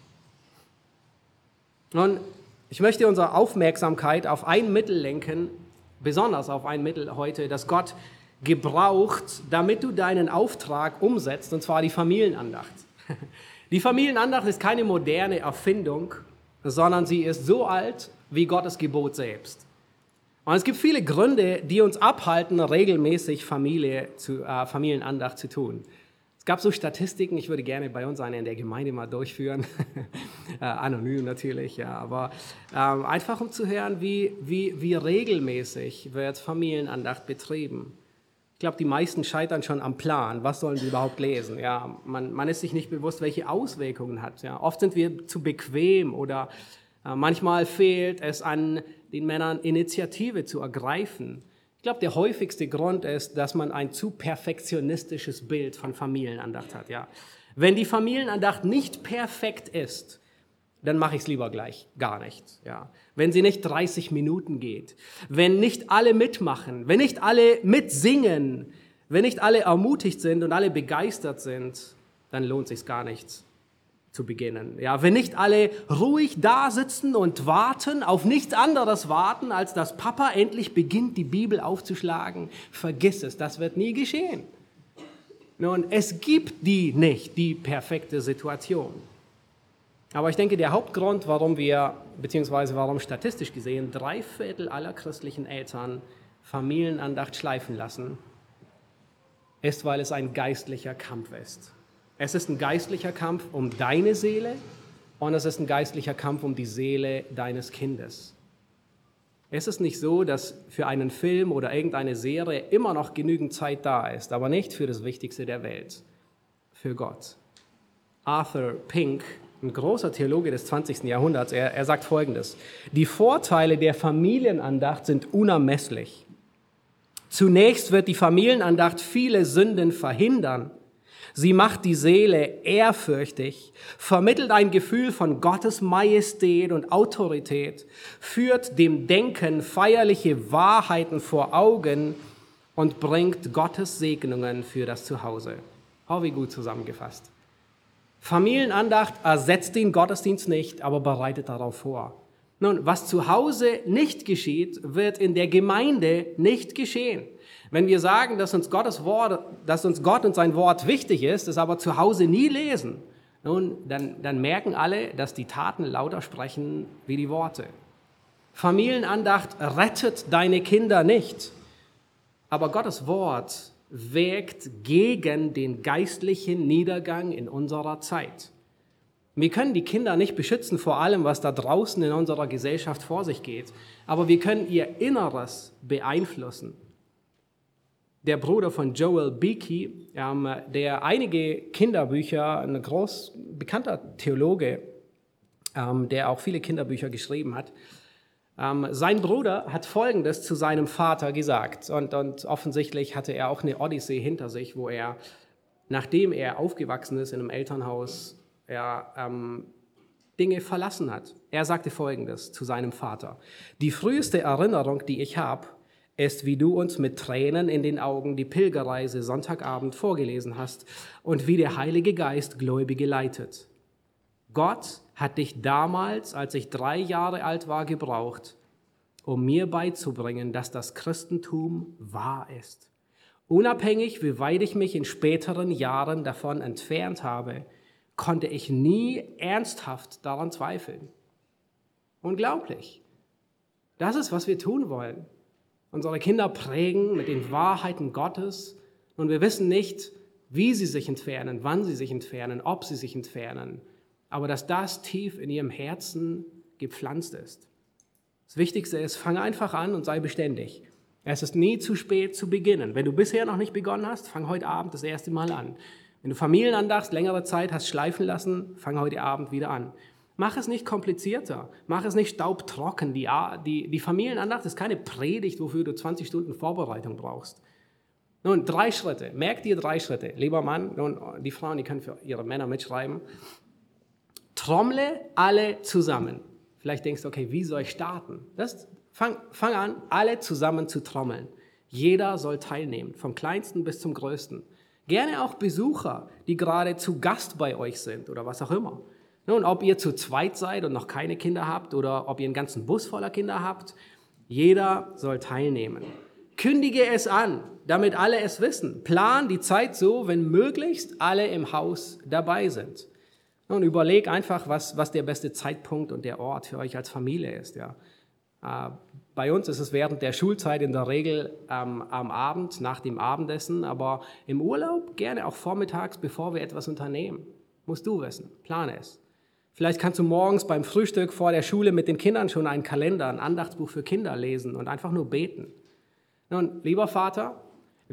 Nun, ich möchte unsere Aufmerksamkeit auf ein Mittel lenken, besonders auf ein Mittel heute, das Gott gebraucht, damit du deinen Auftrag umsetzt, und zwar die Familienandacht. Die Familienandacht ist keine moderne Erfindung, sondern sie ist so alt wie Gottes Gebot selbst. Und es gibt viele Gründe, die uns abhalten, regelmäßig Familie zu, äh, Familienandacht zu tun. Es gab so Statistiken, ich würde gerne bei uns eine in der Gemeinde mal durchführen, äh, anonym natürlich, ja, aber ähm, einfach um zu hören, wie, wie, wie regelmäßig wird Familienandacht betrieben. Ich glaube, die meisten scheitern schon am Plan. Was sollen sie überhaupt lesen? Ja, man, man ist sich nicht bewusst, welche Auswirkungen hat. Ja, oft sind wir zu bequem oder äh, manchmal fehlt es an den Männern Initiative zu ergreifen. Ich glaube, der häufigste Grund ist, dass man ein zu perfektionistisches Bild von Familienandacht hat. Ja. Wenn die Familienandacht nicht perfekt ist, dann mache ich es lieber gleich gar nicht. Ja. Wenn sie nicht 30 Minuten geht, wenn nicht alle mitmachen, wenn nicht alle mitsingen, wenn nicht alle ermutigt sind und alle begeistert sind, dann lohnt sich gar nichts. Zu beginnen. Ja, wenn nicht alle ruhig da sitzen und warten, auf nichts anderes warten, als dass Papa endlich beginnt, die Bibel aufzuschlagen, vergiss es, das wird nie geschehen. Nun, es gibt die nicht, die perfekte Situation. Aber ich denke, der Hauptgrund, warum wir, beziehungsweise warum statistisch gesehen drei Viertel aller christlichen Eltern Familienandacht schleifen lassen, ist, weil es ein geistlicher Kampf ist. Es ist ein geistlicher Kampf um deine Seele und es ist ein geistlicher Kampf um die Seele deines Kindes. Es ist nicht so, dass für einen Film oder irgendeine Serie immer noch genügend Zeit da ist, aber nicht für das Wichtigste der Welt, für Gott. Arthur Pink, ein großer Theologe des 20. Jahrhunderts, er, er sagt Folgendes. Die Vorteile der Familienandacht sind unermesslich. Zunächst wird die Familienandacht viele Sünden verhindern Sie macht die Seele ehrfürchtig, vermittelt ein Gefühl von Gottes Majestät und Autorität, führt dem Denken feierliche Wahrheiten vor Augen und bringt Gottes Segnungen für das Zuhause. Oh, wie gut zusammengefasst. Familienandacht ersetzt den Gottesdienst nicht, aber bereitet darauf vor. Nun, was zu Hause nicht geschieht, wird in der Gemeinde nicht geschehen. Wenn wir sagen, dass uns Gottes Wort, dass uns Gott und sein Wort wichtig ist, es aber zu Hause nie lesen, nun, dann, dann merken alle, dass die Taten lauter sprechen wie die Worte. Familienandacht rettet deine Kinder nicht, aber Gottes Wort wirkt gegen den geistlichen Niedergang in unserer Zeit. Wir können die Kinder nicht beschützen vor allem, was da draußen in unserer Gesellschaft vor sich geht, aber wir können ihr Inneres beeinflussen der Bruder von Joel Beakey, ähm, der einige Kinderbücher, ein groß bekannter Theologe, ähm, der auch viele Kinderbücher geschrieben hat. Ähm, sein Bruder hat Folgendes zu seinem Vater gesagt und, und offensichtlich hatte er auch eine Odyssee hinter sich, wo er, nachdem er aufgewachsen ist in einem Elternhaus, er ähm, Dinge verlassen hat. Er sagte Folgendes zu seinem Vater. Die früheste Erinnerung, die ich habe, ist, wie du uns mit Tränen in den Augen die Pilgerreise Sonntagabend vorgelesen hast und wie der Heilige Geist Gläubige leitet. Gott hat dich damals, als ich drei Jahre alt war, gebraucht, um mir beizubringen, dass das Christentum wahr ist. Unabhängig, wie weit ich mich in späteren Jahren davon entfernt habe, konnte ich nie ernsthaft daran zweifeln. Unglaublich. Das ist, was wir tun wollen unsere Kinder prägen mit den Wahrheiten Gottes und wir wissen nicht, wie sie sich entfernen, wann sie sich entfernen, ob sie sich entfernen, aber dass das tief in ihrem Herzen gepflanzt ist. Das Wichtigste ist, fange einfach an und sei beständig. Es ist nie zu spät zu beginnen. Wenn du bisher noch nicht begonnen hast, fang heute Abend das erste Mal an. Wenn du Familienandacht längere Zeit hast schleifen lassen, fang heute Abend wieder an. Mach es nicht komplizierter. Mach es nicht staubtrocken. Die, die, die Familienandacht ist keine Predigt, wofür du 20 Stunden Vorbereitung brauchst. Nun, drei Schritte. Merk dir drei Schritte. Lieber Mann, nun, die Frauen, die können für ihre Männer mitschreiben. Trommle alle zusammen. Vielleicht denkst du, okay, wie soll ich starten? Das, fang, fang an, alle zusammen zu trommeln. Jeder soll teilnehmen, vom kleinsten bis zum größten. Gerne auch Besucher, die gerade zu Gast bei euch sind oder was auch immer. Nun, ob ihr zu zweit seid und noch keine Kinder habt oder ob ihr einen ganzen Bus voller Kinder habt, jeder soll teilnehmen. Kündige es an, damit alle es wissen. Plan die Zeit so, wenn möglichst alle im Haus dabei sind. Und überleg einfach, was, was der beste Zeitpunkt und der Ort für euch als Familie ist. Ja. Äh, bei uns ist es während der Schulzeit in der Regel ähm, am Abend, nach dem Abendessen, aber im Urlaub gerne auch vormittags, bevor wir etwas unternehmen. Musst du wissen, plane es. Vielleicht kannst du morgens beim Frühstück vor der Schule mit den Kindern schon einen Kalender, ein Andachtsbuch für Kinder lesen und einfach nur beten. Nun, lieber Vater,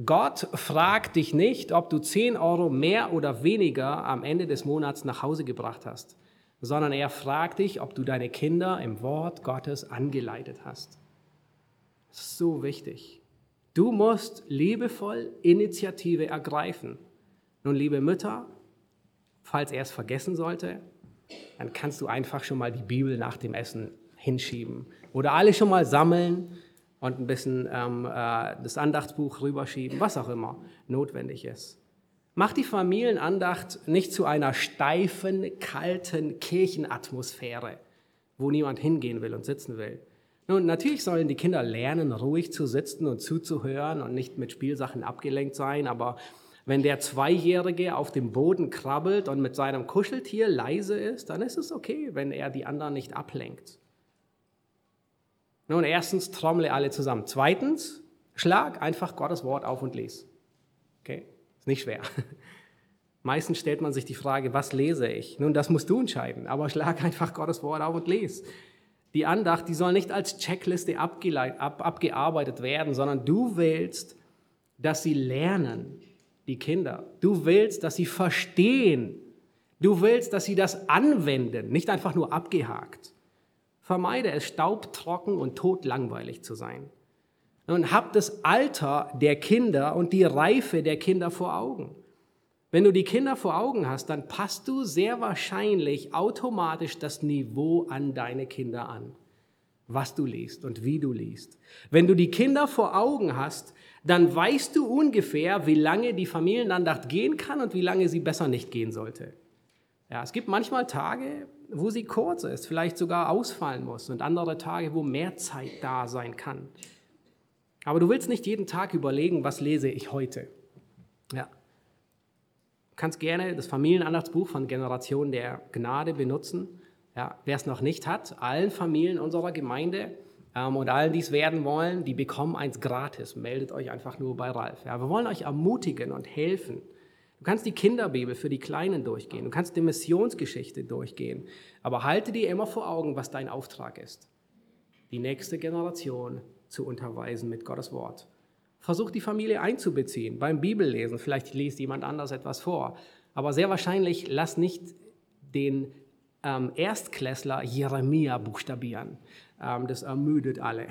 Gott fragt dich nicht, ob du 10 Euro mehr oder weniger am Ende des Monats nach Hause gebracht hast, sondern er fragt dich, ob du deine Kinder im Wort Gottes angeleitet hast. Das ist so wichtig. Du musst liebevoll Initiative ergreifen. Nun, liebe Mütter, falls er es vergessen sollte, dann kannst du einfach schon mal die Bibel nach dem Essen hinschieben. Oder alle schon mal sammeln und ein bisschen ähm, äh, das Andachtsbuch rüberschieben, was auch immer notwendig ist. Mach die Familienandacht nicht zu einer steifen, kalten Kirchenatmosphäre, wo niemand hingehen will und sitzen will. Nun, natürlich sollen die Kinder lernen, ruhig zu sitzen und zuzuhören und nicht mit Spielsachen abgelenkt sein, aber wenn der Zweijährige auf dem Boden krabbelt und mit seinem Kuscheltier leise ist, dann ist es okay, wenn er die anderen nicht ablenkt. Nun, erstens, trommle alle zusammen. Zweitens, schlag einfach Gottes Wort auf und lese. Okay? Ist nicht schwer. Meistens stellt man sich die Frage, was lese ich? Nun, das musst du entscheiden, aber schlag einfach Gottes Wort auf und lese. Die Andacht, die soll nicht als Checkliste ab, abgearbeitet werden, sondern du willst, dass sie lernen, die Kinder. Du willst, dass sie verstehen. Du willst, dass sie das anwenden, nicht einfach nur abgehakt. Vermeide es, staubtrocken und totlangweilig zu sein. Und hab das Alter der Kinder und die Reife der Kinder vor Augen. Wenn du die Kinder vor Augen hast, dann passt du sehr wahrscheinlich automatisch das Niveau an deine Kinder an, was du liest und wie du liest. Wenn du die Kinder vor Augen hast, dann weißt du ungefähr, wie lange die Familienandacht gehen kann und wie lange sie besser nicht gehen sollte. Ja, es gibt manchmal Tage, wo sie kurz ist, vielleicht sogar ausfallen muss und andere Tage, wo mehr Zeit da sein kann. Aber du willst nicht jeden Tag überlegen, was lese ich heute. Ja, kannst gerne das Familienandachtsbuch von Generation der Gnade benutzen. Ja, Wer es noch nicht hat, allen Familien unserer Gemeinde und allen, die es werden wollen, die bekommen eins gratis. Meldet euch einfach nur bei Ralf. Ja, wir wollen euch ermutigen und helfen. Du kannst die Kinderbibel für die Kleinen durchgehen. Du kannst die Missionsgeschichte durchgehen. Aber halte dir immer vor Augen, was dein Auftrag ist. Die nächste Generation zu unterweisen mit Gottes Wort. Versuch die Familie einzubeziehen beim Bibellesen. Vielleicht liest jemand anders etwas vor. Aber sehr wahrscheinlich lass nicht den ähm, Erstklässler Jeremia buchstabieren. Ähm, das ermüdet alle.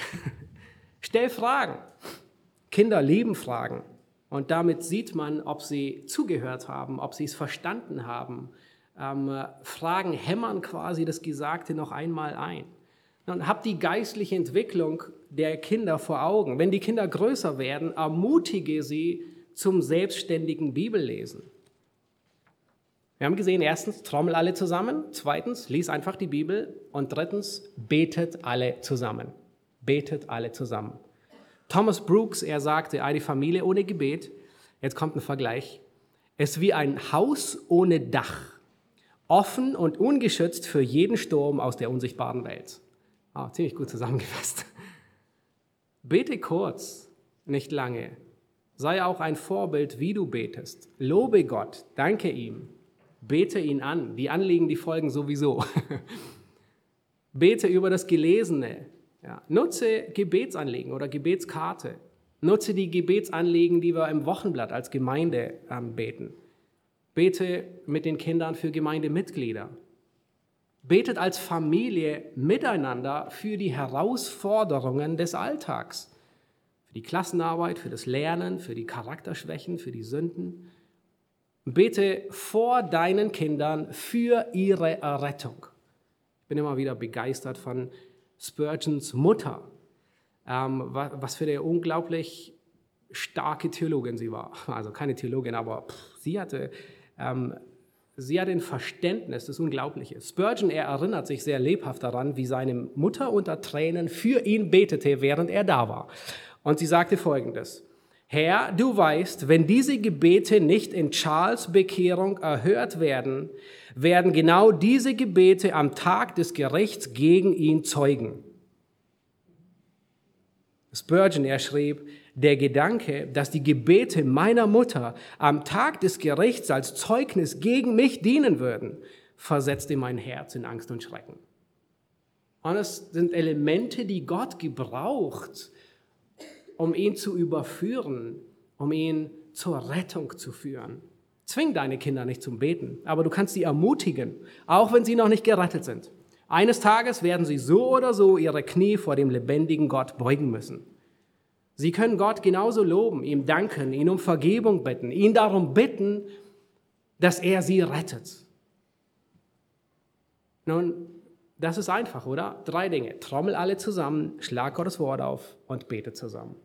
Stell Fragen. Kinder lieben Fragen. Und damit sieht man, ob sie zugehört haben, ob sie es verstanden haben. Ähm, Fragen hämmern quasi das Gesagte noch einmal ein. Und hab die geistliche Entwicklung der Kinder vor Augen. Wenn die Kinder größer werden, ermutige sie zum selbstständigen Bibellesen. Wir haben gesehen, erstens, trommel alle zusammen. Zweitens, lies einfach die Bibel. Und drittens, betet alle zusammen. Betet alle zusammen. Thomas Brooks, er sagte, eine Familie ohne Gebet, jetzt kommt ein Vergleich, ist wie ein Haus ohne Dach, offen und ungeschützt für jeden Sturm aus der unsichtbaren Welt. Oh, ziemlich gut zusammengefasst. Bete kurz, nicht lange. Sei auch ein Vorbild, wie du betest. Lobe Gott, danke ihm. Bete ihn an. Die Anliegen, die folgen sowieso. Bete über das Gelesene. Ja. Nutze Gebetsanliegen oder Gebetskarte. Nutze die Gebetsanliegen, die wir im Wochenblatt als Gemeinde ähm, beten. Bete mit den Kindern für Gemeindemitglieder. Betet als Familie miteinander für die Herausforderungen des Alltags. Für die Klassenarbeit, für das Lernen, für die Charakterschwächen, für die Sünden. Bete vor deinen Kindern für ihre Errettung. Ich bin immer wieder begeistert von Spurgeons Mutter, ähm, was für eine unglaublich starke Theologin sie war. Also keine Theologin, aber sie hatte ähm, Sie hat ein Verständnis, das Unglaubliche. Spurgeon, er erinnert sich sehr lebhaft daran, wie seine Mutter unter Tränen für ihn betete, während er da war. Und sie sagte folgendes. Herr, du weißt, wenn diese Gebete nicht in Charles Bekehrung erhört werden, werden genau diese Gebete am Tag des Gerichts gegen ihn zeugen. Spurgeon, er schrieb, der Gedanke, dass die Gebete meiner Mutter am Tag des Gerichts als Zeugnis gegen mich dienen würden, versetzte mein Herz in Angst und Schrecken. Und es sind Elemente, die Gott gebraucht, um ihn zu überführen, um ihn zur Rettung zu führen. Zwing deine Kinder nicht zum Beten, aber du kannst sie ermutigen, auch wenn sie noch nicht gerettet sind. Eines Tages werden sie so oder so ihre Knie vor dem lebendigen Gott beugen müssen. Sie können Gott genauso loben, ihm danken, ihn um Vergebung bitten, ihn darum bitten, dass er sie rettet. Nun, das ist einfach, oder? Drei Dinge. Trommel alle zusammen, schlag Gottes Wort auf und bete zusammen.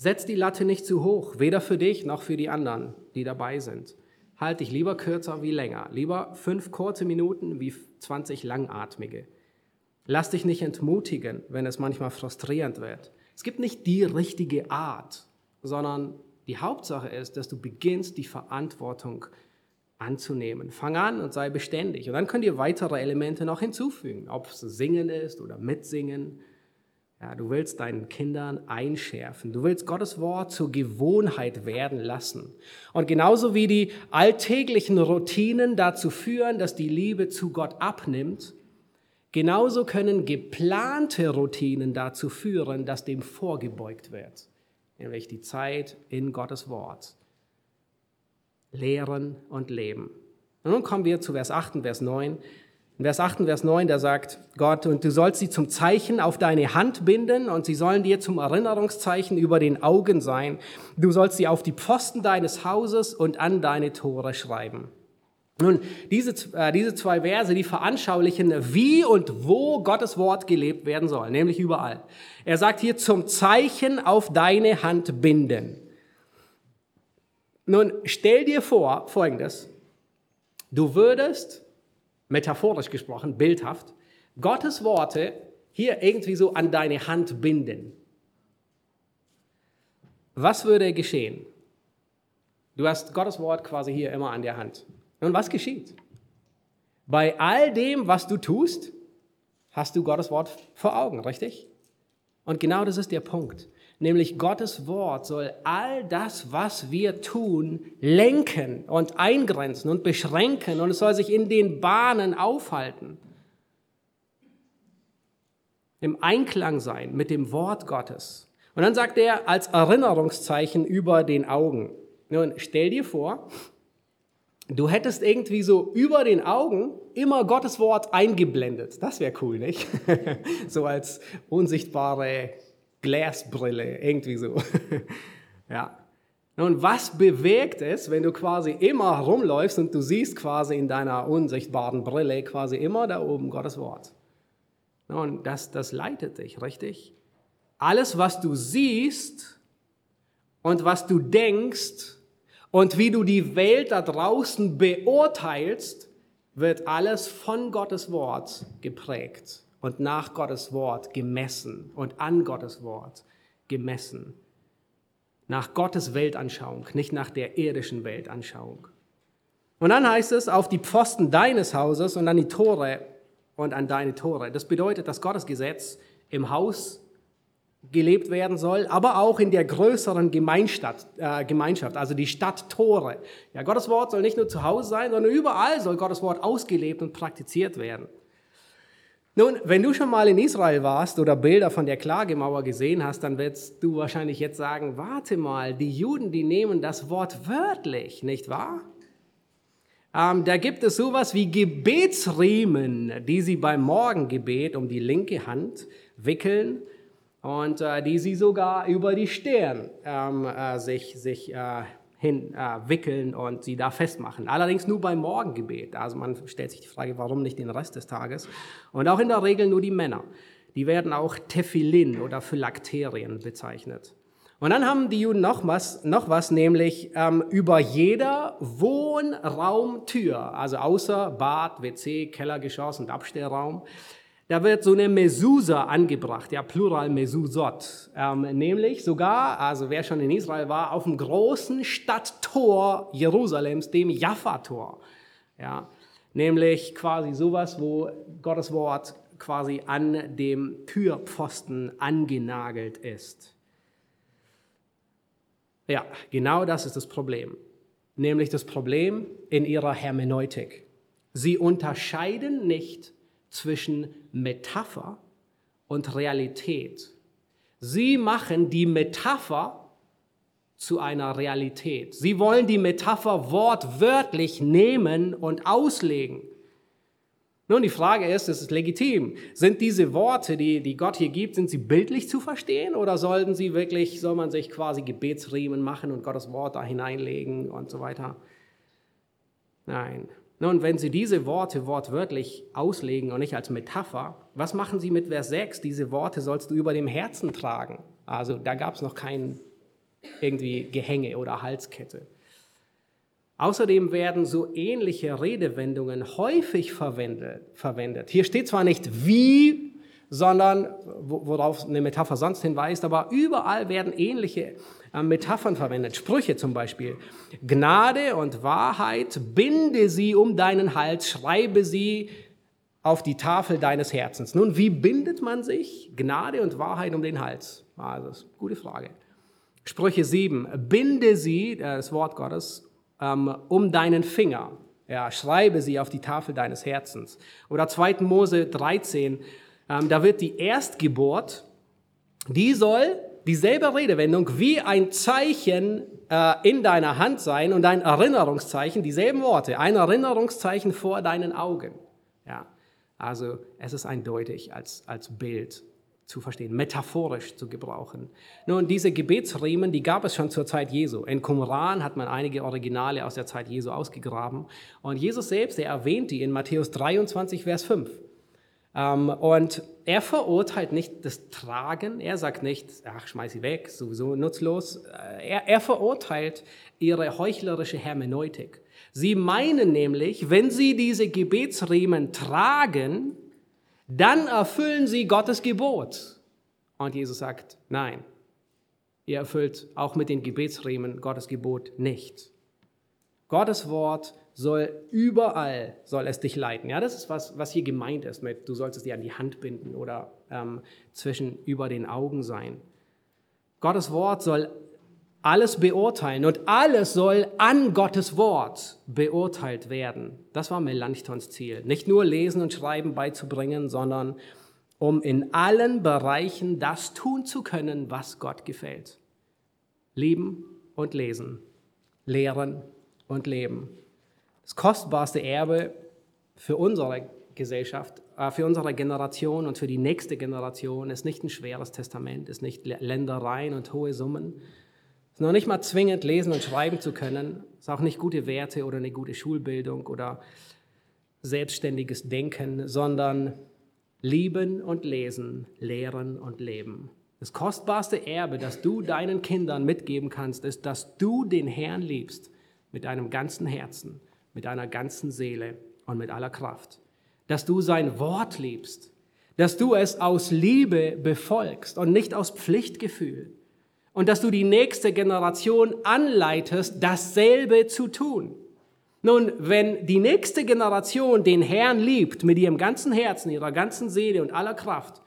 Setz die Latte nicht zu hoch, weder für dich noch für die anderen, die dabei sind. Halt dich lieber kürzer wie länger. Lieber fünf kurze Minuten wie 20 langatmige. Lass dich nicht entmutigen, wenn es manchmal frustrierend wird. Es gibt nicht die richtige Art, sondern die Hauptsache ist, dass du beginnst, die Verantwortung anzunehmen. Fang an und sei beständig. Und dann könnt ihr weitere Elemente noch hinzufügen, ob es Singen ist oder Mitsingen. Ja, du willst deinen Kindern einschärfen. Du willst Gottes Wort zur Gewohnheit werden lassen. Und genauso wie die alltäglichen Routinen dazu führen, dass die Liebe zu Gott abnimmt, genauso können geplante Routinen dazu führen, dass dem vorgebeugt wird nämlich die Zeit in Gottes Wort. Lehren und Leben. Und nun kommen wir zu Vers 8 und Vers 9. In Vers 8 und Vers 9, da sagt Gott, und du sollst sie zum Zeichen auf deine Hand binden und sie sollen dir zum Erinnerungszeichen über den Augen sein. Du sollst sie auf die Pfosten deines Hauses und an deine Tore schreiben. Nun, diese, äh, diese zwei Verse, die veranschaulichen, wie und wo Gottes Wort gelebt werden soll, nämlich überall. Er sagt hier zum Zeichen auf deine Hand binden. Nun, stell dir vor, folgendes. Du würdest, metaphorisch gesprochen, bildhaft, Gottes Worte hier irgendwie so an deine Hand binden. Was würde geschehen? Du hast Gottes Wort quasi hier immer an der Hand. Und was geschieht? Bei all dem, was du tust, hast du Gottes Wort vor Augen, richtig? Und genau das ist der Punkt. Nämlich Gottes Wort soll all das, was wir tun, lenken und eingrenzen und beschränken und es soll sich in den Bahnen aufhalten. Im Einklang sein mit dem Wort Gottes. Und dann sagt er als Erinnerungszeichen über den Augen. Nun, stell dir vor, du hättest irgendwie so über den Augen immer Gottes Wort eingeblendet. Das wäre cool, nicht? so als unsichtbare Glasbrille, irgendwie so. ja. Nun, was bewegt es, wenn du quasi immer rumläufst und du siehst quasi in deiner unsichtbaren Brille quasi immer da oben Gottes Wort? Nun, das, das leitet dich, richtig? Alles, was du siehst und was du denkst, und wie du die Welt da draußen beurteilst, wird alles von Gottes Wort geprägt und nach Gottes Wort gemessen und an Gottes Wort gemessen. Nach Gottes Weltanschauung, nicht nach der irdischen Weltanschauung. Und dann heißt es, auf die Pfosten deines Hauses und an die Tore und an deine Tore. Das bedeutet, dass Gottes Gesetz im Haus gelebt werden soll, aber auch in der größeren Gemeinschaft, äh, Gemeinschaft, also die Stadttore. Ja, Gottes Wort soll nicht nur zu Hause sein, sondern überall soll Gottes Wort ausgelebt und praktiziert werden. Nun, wenn du schon mal in Israel warst oder Bilder von der Klagemauer gesehen hast, dann wirst du wahrscheinlich jetzt sagen, warte mal, die Juden, die nehmen das Wort wörtlich, nicht wahr? Ähm, da gibt es sowas wie Gebetsriemen, die sie beim Morgengebet um die linke Hand wickeln und äh, die sie sogar über die Stirn ähm, äh, sich, sich äh, hin äh, wickeln und sie da festmachen. Allerdings nur beim Morgengebet. Also man stellt sich die Frage, warum nicht den Rest des Tages? Und auch in der Regel nur die Männer. Die werden auch Tefillin oder Phylakterien bezeichnet. Und dann haben die Juden noch was, noch was nämlich ähm, über jeder Wohnraumtür, also außer Bad, WC, Kellergeschoss und Abstellraum, da wird so eine Mesusa angebracht, ja, Plural Mesusot. Ähm, nämlich sogar, also wer schon in Israel war, auf dem großen Stadttor Jerusalems, dem Jaffa-Tor. Ja, nämlich quasi sowas, wo Gottes Wort quasi an dem Türpfosten angenagelt ist. Ja, genau das ist das Problem. Nämlich das Problem in ihrer Hermeneutik. Sie unterscheiden nicht zwischen Metapher und Realität. Sie machen die Metapher zu einer Realität. Sie wollen die Metapher wortwörtlich nehmen und auslegen. Nun, die Frage ist, es ist legitim. Sind diese Worte, die, die Gott hier gibt, sind sie bildlich zu verstehen oder sollten sie wirklich, soll man sich quasi Gebetsriemen machen und Gottes Wort da hineinlegen und so weiter? Nein. Nun, wenn Sie diese Worte wortwörtlich auslegen und nicht als Metapher, was machen Sie mit Vers 6? Diese Worte sollst du über dem Herzen tragen. Also da gab es noch kein irgendwie Gehänge oder Halskette. Außerdem werden so ähnliche Redewendungen häufig verwendet. Hier steht zwar nicht wie, sondern worauf eine Metapher sonst hinweist, aber überall werden ähnliche äh, Metaphern verwendet. Sprüche zum Beispiel. Gnade und Wahrheit, binde sie um deinen Hals, schreibe sie auf die Tafel deines Herzens. Nun, wie bindet man sich Gnade und Wahrheit um den Hals? Also, gute Frage. Sprüche 7, binde sie, äh, das Wort Gottes, ähm, um deinen Finger. Ja, schreibe sie auf die Tafel deines Herzens. Oder 2. Mose 13, ähm, da wird die Erstgeburt, die soll dieselbe Redewendung wie ein Zeichen äh, in deiner Hand sein und ein Erinnerungszeichen, dieselben Worte, ein Erinnerungszeichen vor deinen Augen. Ja, also es ist eindeutig als, als Bild zu verstehen, metaphorisch zu gebrauchen. Nun, diese Gebetsriemen, die gab es schon zur Zeit Jesu. In Qumran hat man einige Originale aus der Zeit Jesu ausgegraben. Und Jesus selbst, er erwähnt die in Matthäus 23, Vers 5. Ähm, und er verurteilt nicht das Tragen, er sagt nicht, ach, schmeiß sie weg, sowieso nutzlos. Äh, er, er verurteilt ihre heuchlerische Hermeneutik. Sie meinen nämlich, wenn sie diese Gebetsriemen tragen, dann erfüllen sie Gottes Gebot. Und Jesus sagt, nein, ihr erfüllt auch mit den Gebetsriemen Gottes Gebot nicht. Gottes Wort soll überall, soll es dich leiten. Ja, das ist was, was hier gemeint ist mit, du sollst es dir an die Hand binden oder ähm, zwischen über den Augen sein. Gottes Wort soll alles beurteilen und alles soll an Gottes Wort beurteilt werden. Das war Melanchthons Ziel. Nicht nur Lesen und Schreiben beizubringen, sondern um in allen Bereichen das tun zu können, was Gott gefällt. Lieben und lesen, lehren und leben. Das kostbarste Erbe für unsere Gesellschaft, äh, für unsere Generation und für die nächste Generation ist nicht ein schweres Testament, ist nicht Ländereien und hohe Summen, ist noch nicht mal zwingend lesen und schreiben zu können, ist auch nicht gute Werte oder eine gute Schulbildung oder selbstständiges Denken, sondern lieben und lesen, lehren und leben. Das kostbarste Erbe, das du deinen Kindern mitgeben kannst, ist, dass du den Herrn liebst mit deinem ganzen Herzen, mit deiner ganzen Seele und mit aller Kraft. Dass du sein Wort liebst, dass du es aus Liebe befolgst und nicht aus Pflichtgefühl und dass du die nächste Generation anleitest, dasselbe zu tun. Nun, wenn die nächste Generation den Herrn liebt mit ihrem ganzen Herzen, ihrer ganzen Seele und aller Kraft,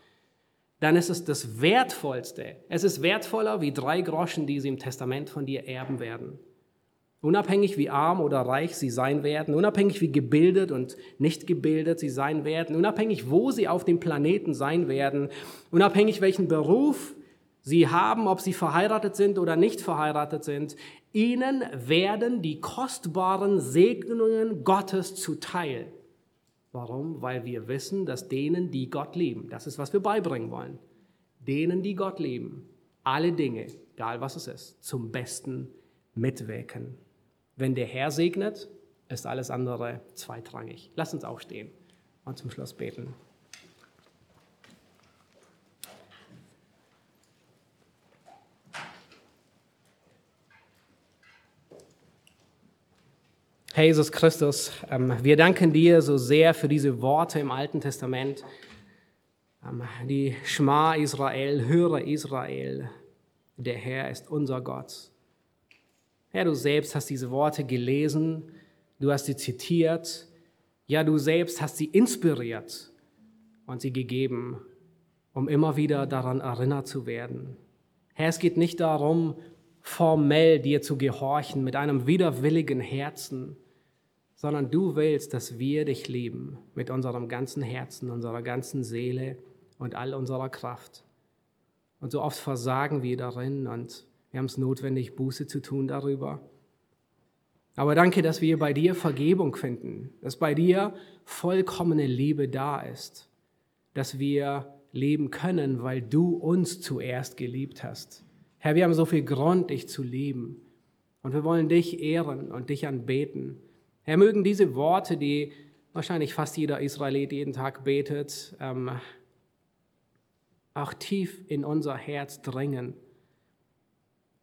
dann ist es das Wertvollste. Es ist wertvoller wie drei Groschen, die sie im Testament von dir erben werden. Unabhängig wie arm oder reich sie sein werden, unabhängig wie gebildet und nicht gebildet sie sein werden, unabhängig wo sie auf dem Planeten sein werden, unabhängig welchen Beruf Sie haben, ob sie verheiratet sind oder nicht verheiratet sind, ihnen werden die kostbaren Segnungen Gottes zuteil. Warum? Weil wir wissen, dass denen, die Gott lieben, das ist, was wir beibringen wollen, denen, die Gott lieben, alle Dinge, egal was es ist, zum Besten mitwirken. Wenn der Herr segnet, ist alles andere zweitrangig. Lass uns aufstehen und zum Schluss beten. Herr Jesus Christus, ähm, wir danken dir so sehr für diese Worte im Alten Testament. Ähm, die Schma Israel, höre Israel, der Herr ist unser Gott. Herr, du selbst hast diese Worte gelesen, du hast sie zitiert, ja, du selbst hast sie inspiriert und sie gegeben, um immer wieder daran erinnert zu werden. Herr, es geht nicht darum, formell dir zu gehorchen mit einem widerwilligen Herzen, sondern du willst, dass wir dich lieben mit unserem ganzen Herzen, unserer ganzen Seele und all unserer Kraft. Und so oft versagen wir darin und wir haben es notwendig, Buße zu tun darüber. Aber danke, dass wir bei dir Vergebung finden, dass bei dir vollkommene Liebe da ist, dass wir leben können, weil du uns zuerst geliebt hast. Herr, wir haben so viel Grund, dich zu lieben. Und wir wollen dich ehren und dich anbeten. Herr, mögen diese Worte, die wahrscheinlich fast jeder Israelit jeden Tag betet, ähm, auch tief in unser Herz dringen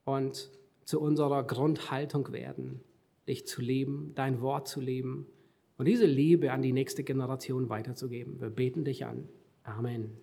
und zu unserer Grundhaltung werden, dich zu lieben, dein Wort zu leben und diese Liebe an die nächste Generation weiterzugeben. Wir beten dich an. Amen.